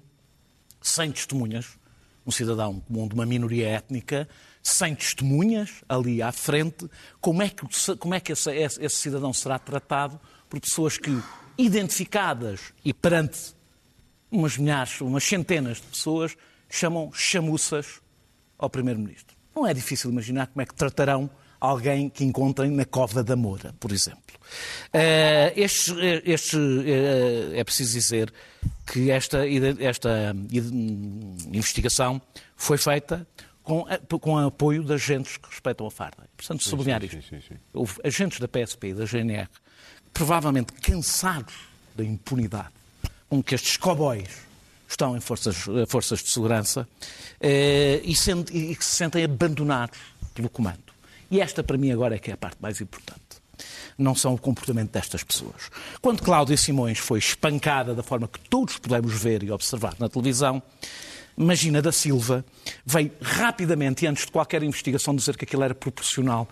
Speaker 7: sem testemunhas, um cidadão comum de uma minoria étnica, sem testemunhas ali à frente, como é que, como é que esse, esse- cidadão será tratado por pessoas que, identificadas e perante umas milhares, umas centenas de pessoas, chamam chamuças ao Primeiro-Ministro. Não é difícil imaginar como é que tratarão alguém que encontrem na Cova da Moura, por exemplo. Eh, este, este, eh, é preciso dizer que esta, esta hum, investigação foi feita com, a- com o apoio de agentes que respeitam a farda. É Portanto, sublinhar
Speaker 4: sim,
Speaker 7: isto.
Speaker 4: sim, sim.
Speaker 7: Houve agentes da PSP e da GNR, provavelmente cansados da impunidade com que estes cowboys estão em forças, eh, forças de segurança eh, e, sent- e que se sentem abandonados pelo comando. E esta, para mim, agora é que é a parte mais importante. Não são o comportamento destas pessoas. Quando Cláudia Simões foi espancada da forma que todos podemos ver e observar na televisão, Magina da Silva veio rapidamente, e antes de qualquer investigação, dizer que aquilo era proporcional,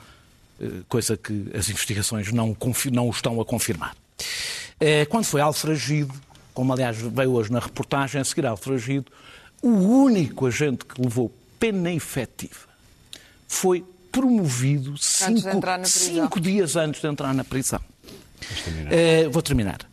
Speaker 7: eh, coisa que as investigações não, não o estão a confirmar. Eh, Quando foi alfragido, como aliás veio hoje na reportagem, a seguir alfragido, o único agente que levou pena efetiva foi promovido cinco, cinco dias antes de entrar na prisão. Eh, vou terminar.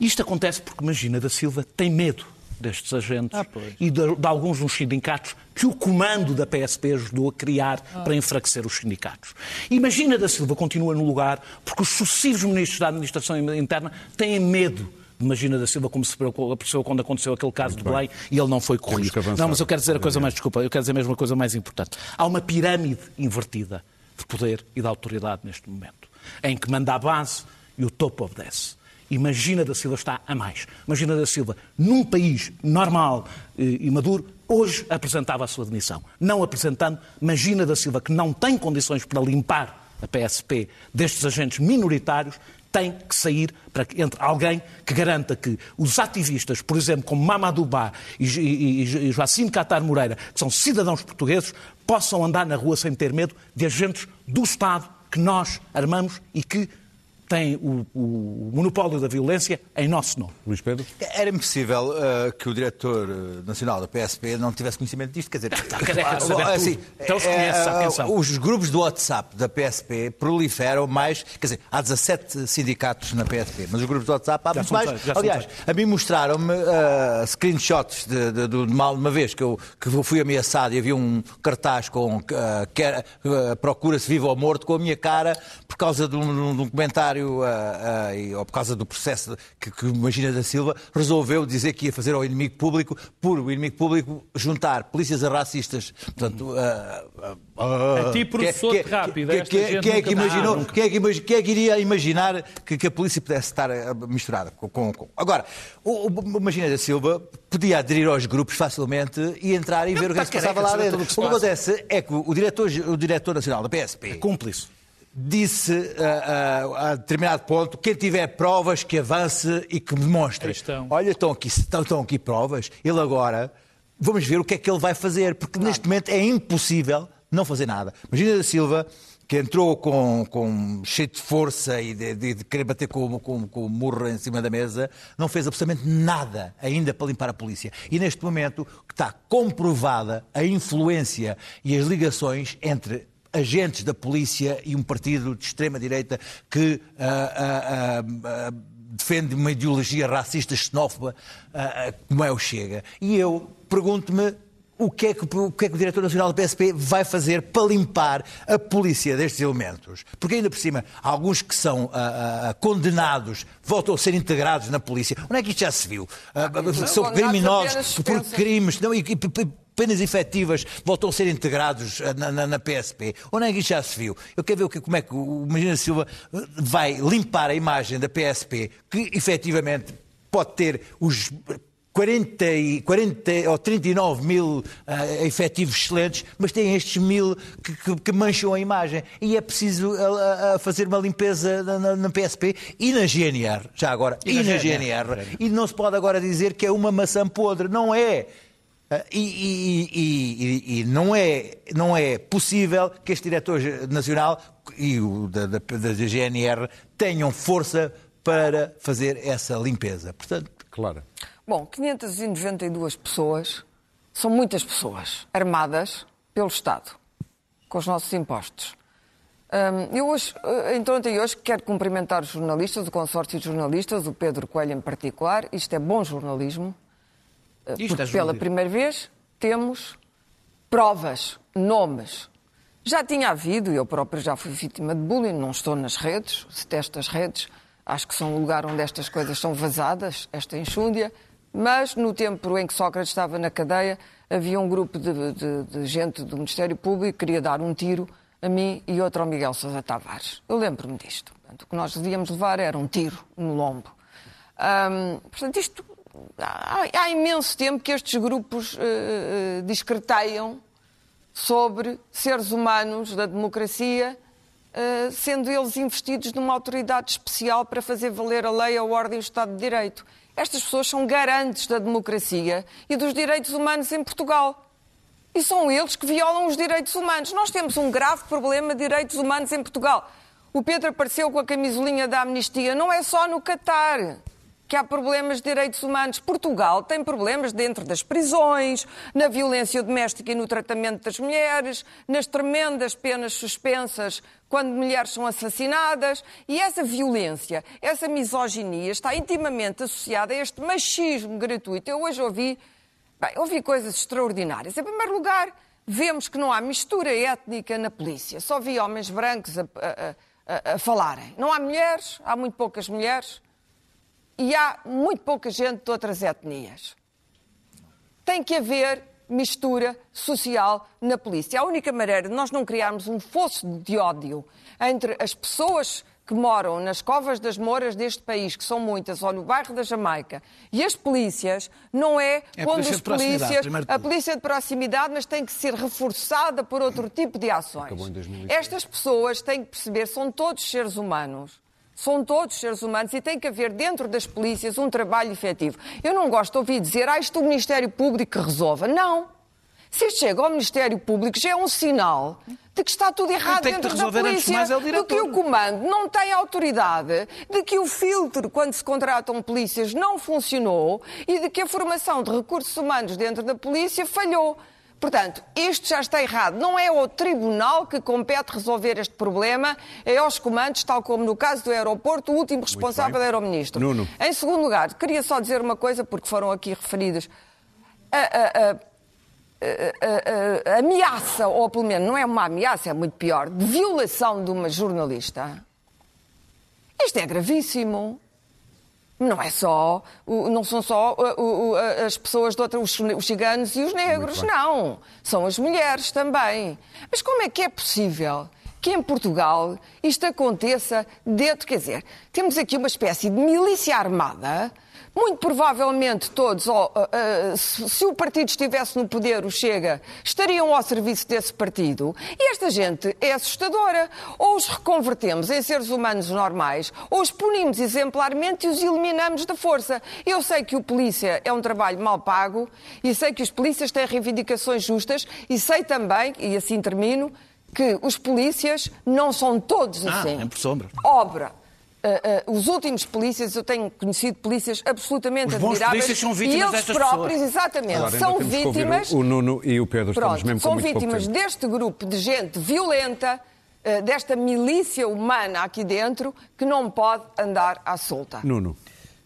Speaker 7: Isto acontece porque Magina da Silva tem medo destes agentes
Speaker 3: Ah,
Speaker 7: e de, de alguns dos sindicatos que o comando da PSP ajudou a criar
Speaker 3: Ah.
Speaker 7: para enfraquecer os sindicatos. Imagina da Silva continua no lugar porque os sucessivos ministros da Administração Interna têm medo de Magina da Silva, como se percebeu quando aconteceu aquele caso de Belém e ele não foi corrido. Não, mas eu quero dizer a coisa mais, desculpa, eu quero dizer mesmo a coisa mais importante. Há uma pirâmide invertida de poder e de autoridade neste momento, em que manda a base e o topo obedece. Imagina da Silva está a mais. Imagina da Silva, num país normal eh, e maduro, hoje apresentava a sua demissão. Não apresentando, Imagina da Silva, que não tem condições para limpar da PSP, destes agentes minoritários, tem que sair para que entre alguém que garanta que os ativistas, por exemplo, como Mamadou Ba e, e, e Joacim Catar Moreira, que são cidadãos portugueses, possam andar na rua sem ter medo de agentes do Estado que nós armamos e que tem o, o, monopólio da violência em nosso nome.
Speaker 4: Luís Pedro?
Speaker 6: Era impossível uh, que o diretor eh, nacional da PSP não tivesse conhecimento disto. Quer dizer,
Speaker 7: assim, então se conhece,
Speaker 6: uh, os grupos do WhatsApp da PSP proliferam mais. Quer dizer, há 17 sindicatos na PSP, mas os grupos do WhatsApp há muito mais. Aliás, a mim mostraram-me uh, screenshots de, de, de, de, mal uma vez que eu, que fui ameaçado e havia um cartaz com uh, procura-se vivo ou morto com a minha cara por causa de um, de um uh, uh, ou por causa do processo que, que Magina da Silva resolveu dizer que ia fazer ao inimigo público, por o inimigo público juntar polícias a racistas. Portanto,
Speaker 3: uh, a ti processou-te rápido.
Speaker 6: Quem é que imaginou? Quem é que, quem é que iria imaginar que, que, a polícia pudesse estar misturada com, com, com... Agora, o, o Magina da Silva podia aderir aos grupos facilmente e entrar e ver o que é que se passava lá dentro. O que acontece é que o diretor, o diretor nacional da PSP. É
Speaker 7: cúmplice
Speaker 6: disse uh, uh, a determinado ponto, quem tiver provas que avance e que demonstre. Olha, estão aqui, estão, estão aqui provas, ele agora, vamos ver o que é que ele vai fazer, porque claro. neste momento é impossível não fazer nada. Imagina da Silva, que entrou com, com cheio de força e de, de, de querer bater com, com, com, o murro em cima da mesa, não fez absolutamente nada ainda para limpar a polícia. E neste momento está comprovada a influência e as ligações entre agentes da polícia e um partido de extrema-direita que uh, uh, uh, defende uma ideologia racista, xenófoba, como é o Chega. E eu pergunto-me o que, é que, o que é que o diretor nacional do PSP vai fazer para limpar a polícia destes elementos? Porque ainda por cima, alguns que são uh, uh, condenados voltam a ser integrados na polícia. Onde é que isto já se viu? Uh, são criminosos por crimes. Não, e, e, penas efetivas voltam a ser integrados eh, na, na, na PSP. Onde é que já se viu? Eu quero ver como é que o Magina Silva eh, vai limpar a imagem da PSP, que efetivamente pode ter os 40, 40 ou 39 mil uh, efetivos excelentes, mas tem estes mil que, que, que, mancham a imagem. E é preciso uh, uh, fazer uma limpeza na, na, PSP e na GNR, já agora, e, e na, na GNR. GNR. E não se pode agora dizer que é uma maçã podre. Não é. Ah, e, e, e, e, não, é, não é possível que este diretor nacional e o da, da, da GNR tenham força para fazer essa limpeza. Portanto,
Speaker 4: claro.
Speaker 2: Bom, 592 pessoas são muitas pessoas armadas pelo Estado, com os nossos impostos. eu hoje, eh, então ontem hoje, quero cumprimentar os jornalistas, o consórcio de jornalistas, o Pedro Coelho em particular. Isto é bom jornalismo. Porque pela primeira vez temos provas, nomes. Já tinha havido, eu próprio já fui vítima de bullying, não estou nas redes, se testas redes, acho que são um lugar onde estas coisas são vazadas, esta enxúndia, mas no tempo em que Sócrates estava na cadeia, havia um grupo de, de, de gente do Ministério Público que queria dar um tiro a mim e outro ao Miguel Sousa Tavares. Eu lembro-me disto. Portanto, o que nós devíamos levar era um tiro no lombo. portanto, isto há, há, imenso tempo que estes grupos uh, discreteiam sobre seres humanos da democracia, uh, sendo eles investidos numa autoridade especial para fazer valer a lei, a ordem e o Estado de Direito. Estas pessoas são garantes da democracia e dos direitos humanos em Portugal. E são eles que violam os direitos humanos. Nós temos um grave problema de direitos humanos em Portugal. O Pedro apareceu com a camisolinha da amnistia. Não é só no Catar que há problemas de direitos humanos. Portugal tem problemas dentro das prisões, na violência doméstica e no tratamento das mulheres, nas tremendas penas suspensas quando mulheres são assassinadas. E essa violência, essa misoginia está intimamente associada a este machismo gratuito. Eu hoje ouvi, bem, ouvi coisas extraordinárias. Em primeiro lugar, vemos que não há mistura étnica na polícia. Só vi homens brancos a, a, a, a falarem. Não há mulheres, há muito poucas mulheres e há muito pouca gente de outras etnias. Tem que haver mistura social na polícia. A única maneira de nós não criarmos um fosso de ódio entre as pessoas que moram nas covas das moras deste país, que são muitas, ou no bairro da Jamaica, e as polícias, não é,
Speaker 7: É
Speaker 2: quando os
Speaker 7: proximidade,
Speaker 2: polícias. A polícia de proximidade, mas tem que ser reforçada por outro tipo de ações.
Speaker 4: Acabou em 2006.
Speaker 2: Estas pessoas têm que perceber, são todos seres humanos. São todos seres humanos e tem que haver dentro das polícias um trabalho efetivo. Eu não gosto de ouvir dizer, ah, isto o Ministério Público que resolva. Não. Se isto chega ao Ministério Público, já é um sinal de que está tudo errado
Speaker 7: tem que
Speaker 2: dentro da polícia,
Speaker 7: mais é
Speaker 2: de que o comando não tem autoridade, de que o filtro, quando se contratam polícias, não funcionou e de que a formação de recursos humanos dentro da polícia falhou. Portanto, isto já está errado. Não é ao tribunal que compete resolver este problema, é aos comandos, tal como no caso do aeroporto, o último responsável era o ministro.
Speaker 4: Nuno.
Speaker 2: Em segundo lugar, queria só dizer uma coisa, porque foram aqui referidas. A- a- a- a ameaça, ou pelo menos não é uma ameaça, é muito pior, de violação de uma jornalista. Isto é gravíssimo. Não é só, não são só uh, as pessoas de outra, os os ciganos e os negros, não. São as mulheres também. Mas como é que é possível que em Portugal isto aconteça dentro, quer dizer, temos aqui uma espécie de milícia armada, muito provavelmente todos, ó, ah, ah, se se o partido estivesse no poder, o Chega, estariam ao serviço desse partido. E esta gente é assustadora. Ou os reconvertemos em seres humanos normais, ou os punimos exemplarmente e os eliminamos da força. Eu sei que o polícia é um trabalho mal pago, e sei que os polícias têm reivindicações justas, e sei também, e assim termino, que os polícias não são todos
Speaker 7: Ah,
Speaker 2: assim.
Speaker 7: nem por sombra.
Speaker 2: Obra. Ah, ah, os últimos polícias, eu tenho conhecido polícias absolutamente
Speaker 7: Os bons
Speaker 2: admiráveis.
Speaker 7: polícias são
Speaker 2: e
Speaker 7: vítimas
Speaker 2: eles
Speaker 7: destas
Speaker 2: próprios,
Speaker 7: pessoas.
Speaker 2: exatamente,
Speaker 4: ainda
Speaker 2: são vítimas.
Speaker 4: O, o Nuno e o Pedro, estamos
Speaker 2: Pronto,
Speaker 4: mesmo com
Speaker 2: são vítimas deste grupo de gente violenta, eh, desta milícia humana aqui dentro, que não pode andar à solta.
Speaker 4: Nuno.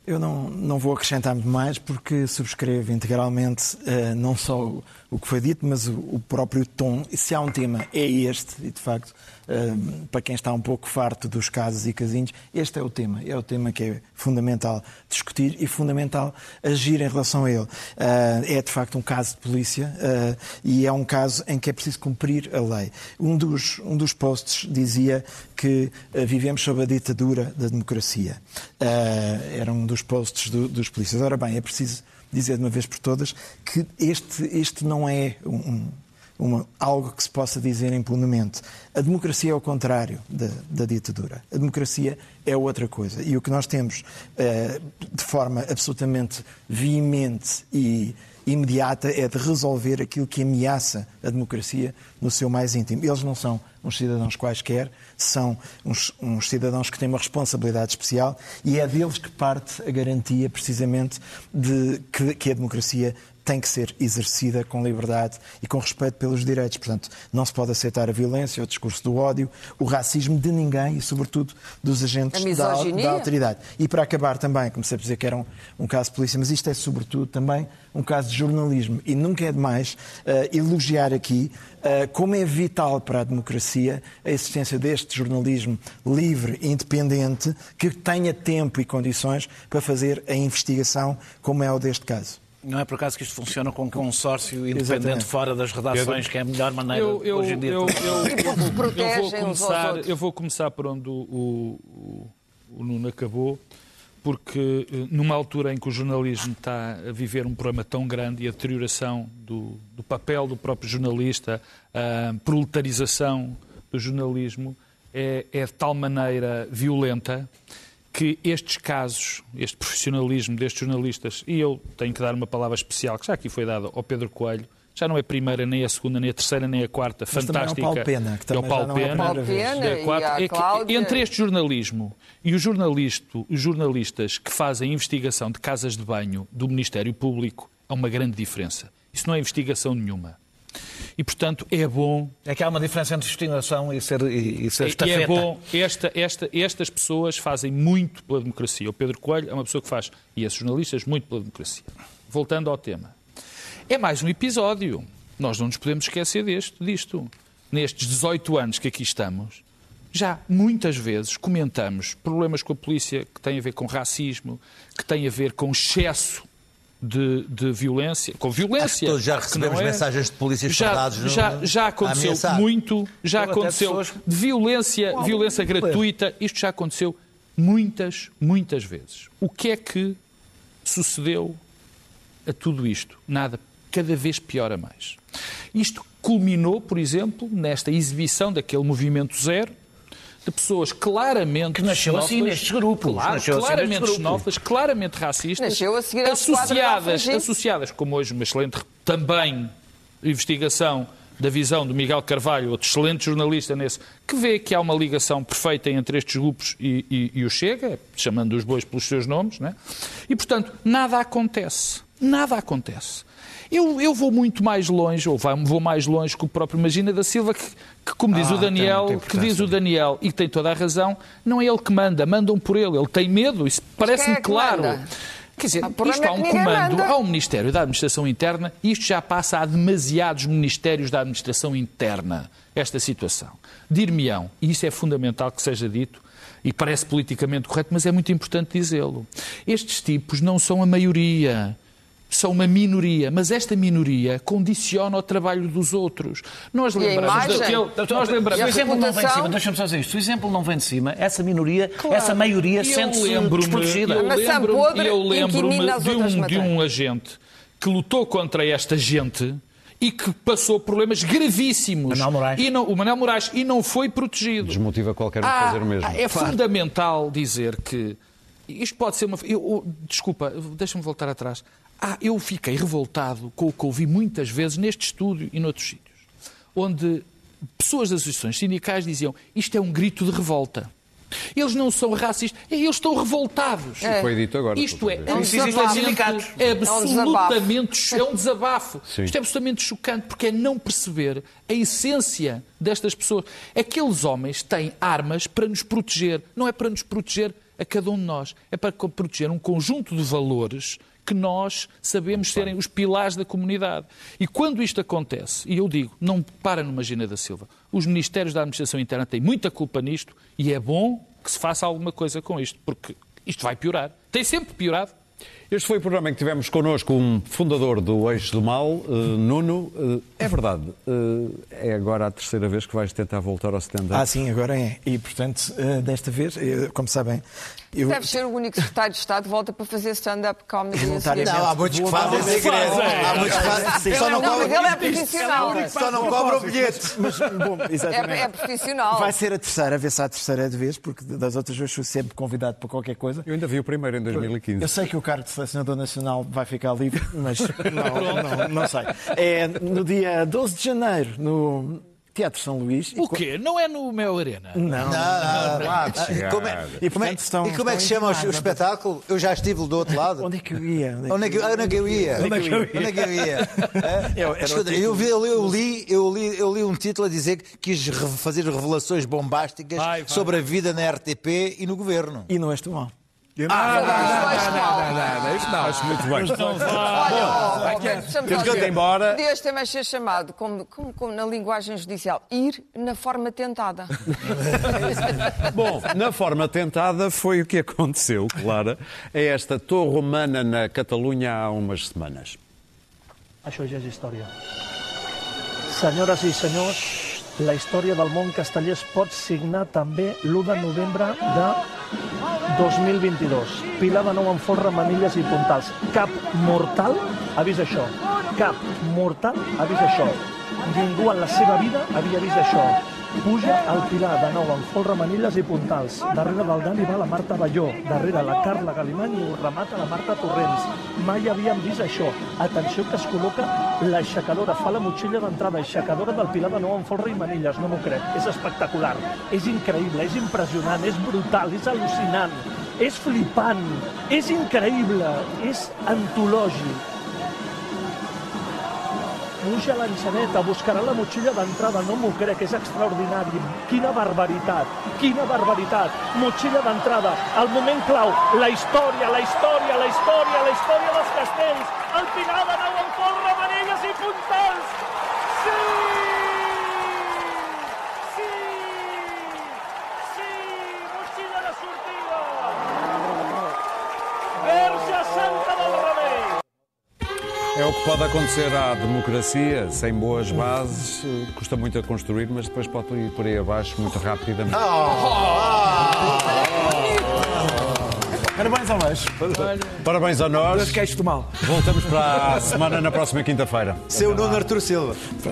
Speaker 1: Eu não, não vou acrescentar muito mais porque subscrevo integralmente não só o, que foi dito, mas o, próprio tom. Se há um tema, é este, e de facto, eh, para quem está um pouco farto dos casos e casinhos, este é o tema. É o tema que é fundamental discutir e fundamental agir em relação a ele. Eh, é de facto um caso de polícia eh, e é um caso em que é preciso cumprir a lei. Um dos, um dos posts dizia que eh, vivemos sob a ditadura da democracia. Era um dos posts do- dos polícias. Ora bem, é preciso dizer de uma vez por todas que este, este não é um- um- uma- algo que se possa dizer impunemente. A democracia é o contrário da, da ditadura. A democracia é outra coisa. E o que nós temos eh, de forma absolutamente veemente e imediata é de resolver aquilo que ameaça a democracia no seu mais íntimo. Eles não são uns cidadãos quaisquer, são uns, uns cidadãos que têm uma responsabilidade especial e é deles que parte a garantia, precisamente, de que, que a democracia tem que ser exercida com liberdade e com respeito pelos direitos. Portanto, não se pode aceitar a violência, o discurso do ódio, o racismo de ninguém e, sobretudo, dos agentes da, da autoridade. E para acabar também, comecei a dizer que era um, um caso de polícia, mas isto é, sobretudo, também um caso de jornalismo. E nunca é demais eh, elogiar aqui eh, como é vital para a democracia a existência deste jornalismo livre e independente que tenha tempo e condições para fazer a investigação, como é o deste caso.
Speaker 7: Não é por acaso que isto funciona com um consórcio independente
Speaker 1: Exatamente.
Speaker 7: fora das redações, que é a melhor maneira
Speaker 3: Eu, eu,
Speaker 7: hoje em dia.
Speaker 3: eu,
Speaker 7: de-
Speaker 3: eu, vou começar, eu vou começar por onde o, o, o- o Nuno acabou, porque eh, numa altura em que o jornalismo está a viver um problema tão grande e a deterioração do, do papel do próprio jornalista, a proletarização do jornalismo é, é de tal maneira violenta que estes casos, este profissionalismo destes jornalistas, e eu tenho que dar uma palavra especial, que já aqui foi dada ao Pedro Coelho, já não é a primeira, nem a segunda, nem a terceira, nem a quarta,
Speaker 1: Mas também ao
Speaker 3: fantástica.
Speaker 1: Paulo Pena, que
Speaker 3: É o
Speaker 1: também já
Speaker 3: Paulo
Speaker 1: não é a
Speaker 3: Pena,
Speaker 1: primeira vez.
Speaker 2: Paulo Pena
Speaker 3: é quatro. É que
Speaker 2: Cláudia.
Speaker 3: entre este jornalismo e o jornalisto, os jornalistas que fazem investigação de casas de banho do Ministério Público, há uma grande diferença. Isso não é investigação nenhuma. E, portanto, é bom
Speaker 7: É que há uma diferença entre investigação e ser, e, e ser
Speaker 3: e
Speaker 7: estafeta.
Speaker 3: é bom, esta, esta, estas pessoas fazem muito pela democracia. O Pedro Coelho é uma pessoa que faz, e esses jornalistas, muito pela democracia. Voltando ao tema. É mais um episódio. Nós não nos podemos esquecer deste, disto. Nestes 18 anos que aqui estamos, já muitas vezes comentamos problemas com a polícia que têm a ver com racismo, que têm a ver com excesso de, de violência, com violência.
Speaker 6: Todos já recebemos
Speaker 3: é-
Speaker 6: mensagens de polícias
Speaker 3: já,
Speaker 6: soldados no-
Speaker 3: já, já aconteceu muito, já
Speaker 6: Ou
Speaker 3: aconteceu
Speaker 6: pessoas-
Speaker 3: de violência, violência gratuita, isto já aconteceu muitas, muitas vezes. O que é que sucedeu a tudo isto? Nada, cada vez pior a mais. Isto culminou, por exemplo, nesta exibição daquele movimento zero, de pessoas claramente
Speaker 7: Que nasceu assim
Speaker 3: xenófobas,
Speaker 7: nestes grupos,
Speaker 3: claro,
Speaker 7: nasceu assim
Speaker 3: claramente
Speaker 7: grupos.
Speaker 3: xenófobas, claramente racistas,
Speaker 2: Nasceu a seguir
Speaker 3: associadas, associadas, como hoje uma excelente também investigação da visão do Miguel Carvalho, outro excelente jornalista nesse, que vê que há uma ligação perfeita entre estes grupos e, e- e o Chega, chamando os bois pelos seus nomes, né? e portanto nada acontece. Nada acontece. Eu, eu vou muito mais longe, ou vai- vou mais longe que o próprio Magina da Silva, que, que, como diz
Speaker 4: Ah,
Speaker 3: o Daniel,
Speaker 4: tem muita
Speaker 3: que diz o. Daniel, e que tem toda a razão, não é ele que manda, mandam por ele. Ele tem medo, isso parece-me
Speaker 2: é
Speaker 3: claro.
Speaker 2: manda?
Speaker 3: Quer dizer,
Speaker 2: Ah,
Speaker 3: isto
Speaker 2: é
Speaker 3: há um comando,
Speaker 2: manda.
Speaker 3: há um Ministério da Administração Interna e isto já passa a demasiados ministérios da Administração Interna, esta situação. Dir-me-ão, e isso é fundamental que seja dito, e parece politicamente correto, mas é muito importante dizê-lo. Estes tipos não são a maioria. São uma minoria, mas esta minoria condiciona o trabalho dos outros. Nós lembramos
Speaker 2: imagem?
Speaker 3: daquele. Nós
Speaker 7: Se
Speaker 3: lembramos
Speaker 7: o exemplo não vem de cima, deixa-me só dizer isto. Se o exemplo não vem de cima, essa minoria, essa maioria sente-se desprotegida.
Speaker 3: Eu lembro-me,
Speaker 2: as
Speaker 3: de, um, de um agente que lutou contra esta gente e que passou problemas gravíssimos.
Speaker 7: Manuel Moraes.
Speaker 3: E não, o Manuel Moraes e não foi protegido.
Speaker 4: Desmotiva qualquer um de
Speaker 3: Ah,
Speaker 4: fazer o mesmo.
Speaker 3: é fundamental dizer que isto pode ser uma. Eu, eu- desculpa, deixa-me voltar atrás. Ah, eu fiquei revoltado com o que ouvi muitas vezes neste estúdio e noutros sítios, onde pessoas das associações sindicais diziam isto é um grito de revolta. Eles não são racistas, eles estão revoltados.
Speaker 2: É.
Speaker 4: Foi dito agora.
Speaker 3: Isto é
Speaker 2: um desabafo.
Speaker 3: é
Speaker 2: É um
Speaker 3: absolutamente, é um desabafo.
Speaker 4: Sim.
Speaker 3: Isto é absolutamente chocante porque é não perceber a essência destas pessoas. Aqueles homens têm armas para nos proteger, não é para nos proteger a cada um de nós, é para proteger um conjunto de valores que nós sabemos serem os pilares da comunidade. E quando isto acontece, e eu digo, não para no Magina da Silva, os ministérios da administração interna têm muita culpa nisto e é bom que se faça alguma coisa com isto, porque isto vai piorar. Tem sempre piorado.
Speaker 4: Este foi o programa em que tivemos connosco um fundador do Eixo do Mal, eh, Nuno. Eh, é verdade, eh, é agora a terceira vez que vais tentar voltar ao stand-up.
Speaker 1: Ah, sim, agora é. E, portanto, desta vez, como sabem, eu.
Speaker 2: Deve ser o único secretário de Estado que volta para fazer stand-up comedy.
Speaker 6: Não, há muitos que fazem querer. Há muitos que fazem. Só não
Speaker 2: Não, mas ele
Speaker 6: cobram
Speaker 2: é profissional.
Speaker 6: só não cobram o bilhete.
Speaker 1: Mas, bom, exatamente.
Speaker 2: É, é profissional.
Speaker 1: Vai ser a terceira, a ver se há a terceira de vez, porque das outras vezes fui sempre convidado para qualquer coisa.
Speaker 4: Eu ainda vi o primeiro em 2015.
Speaker 1: Eu sei que o cargo de selecionador nacional vai ficar livre, mas não, não, não sei. É no dia 12 de janeiro, no Teatro São Luís.
Speaker 3: O
Speaker 1: co-
Speaker 3: quê? Não é no Mel Arena?
Speaker 1: Não.
Speaker 6: Ah, e como é-
Speaker 1: E,
Speaker 6: como é-
Speaker 1: estão-
Speaker 6: e como é que se chama o espetáculo? Eu já estive do outro lado.
Speaker 1: Onde é que eu ia?
Speaker 6: Onde é que, onde é que eu ia?
Speaker 1: Onde é que eu ia?
Speaker 6: Onde é que eu ia?
Speaker 1: Eu-
Speaker 6: eu, vi- eu, eu li, eu, li, eu li um título a dizer que quis fazer revelações bombásticas sobre a vida na RTP e no governo.
Speaker 1: E não és tu mal.
Speaker 4: Acho muito bem.
Speaker 2: Olha,
Speaker 4: Temos que ir embora.
Speaker 2: Podias também ser chamado, como, como- como na linguagem judicial, ir na forma tentada.
Speaker 4: Bom, na forma tentada foi o que aconteceu, Clara, a esta torre romana na Catalunha há umas semanas.
Speaker 9: Això ja és història. Senyores i senyors, la història del món casteller es pot signar també l'1 de novembre de 2022. Pilar de nou en folre, manilles i puntals. Cap mortal ha vist això. Cap mortal ha vist això. Ningú en la seva vida havia vist això. Puja el Pilar de nou en folre, manilles i puntals. Darrere del Dani va la Marta Balló. Darrere la Carla Galimany ho remata la Marta Torrents. Mai havíem vist això. Atenció que es col·loca l'aixecadora, fa la motxilla d'entrada, aixecadora del Pilar de nou en folre i manilles, no m'ho crec. És espectacular, és increïble, és impressionant, és brutal, és al·lucinant, és flipant, és increïble, és antològic. Puja l'enxaneta, buscarà la motxilla d'entrada, no m'ho crec, és extraordinari. Quina barbaritat, quina barbaritat. Motxilla d'entrada, el moment clau, la història, la història, la història, la història dels castells. El Pilar de nou en folre, manilles i puntals. Sí!
Speaker 4: Pode acontecer à democracia, sem boas bases, custa muito a construir, mas depois pode ir por aí abaixo muito rapidamente.
Speaker 1: Parabéns ao Leixo.
Speaker 4: Parabéns a nós.
Speaker 1: queixos do mal.
Speaker 4: Voltamos para a semana na próxima quinta-feira.
Speaker 6: Seu Nuno Artur Silva.
Speaker 2: Se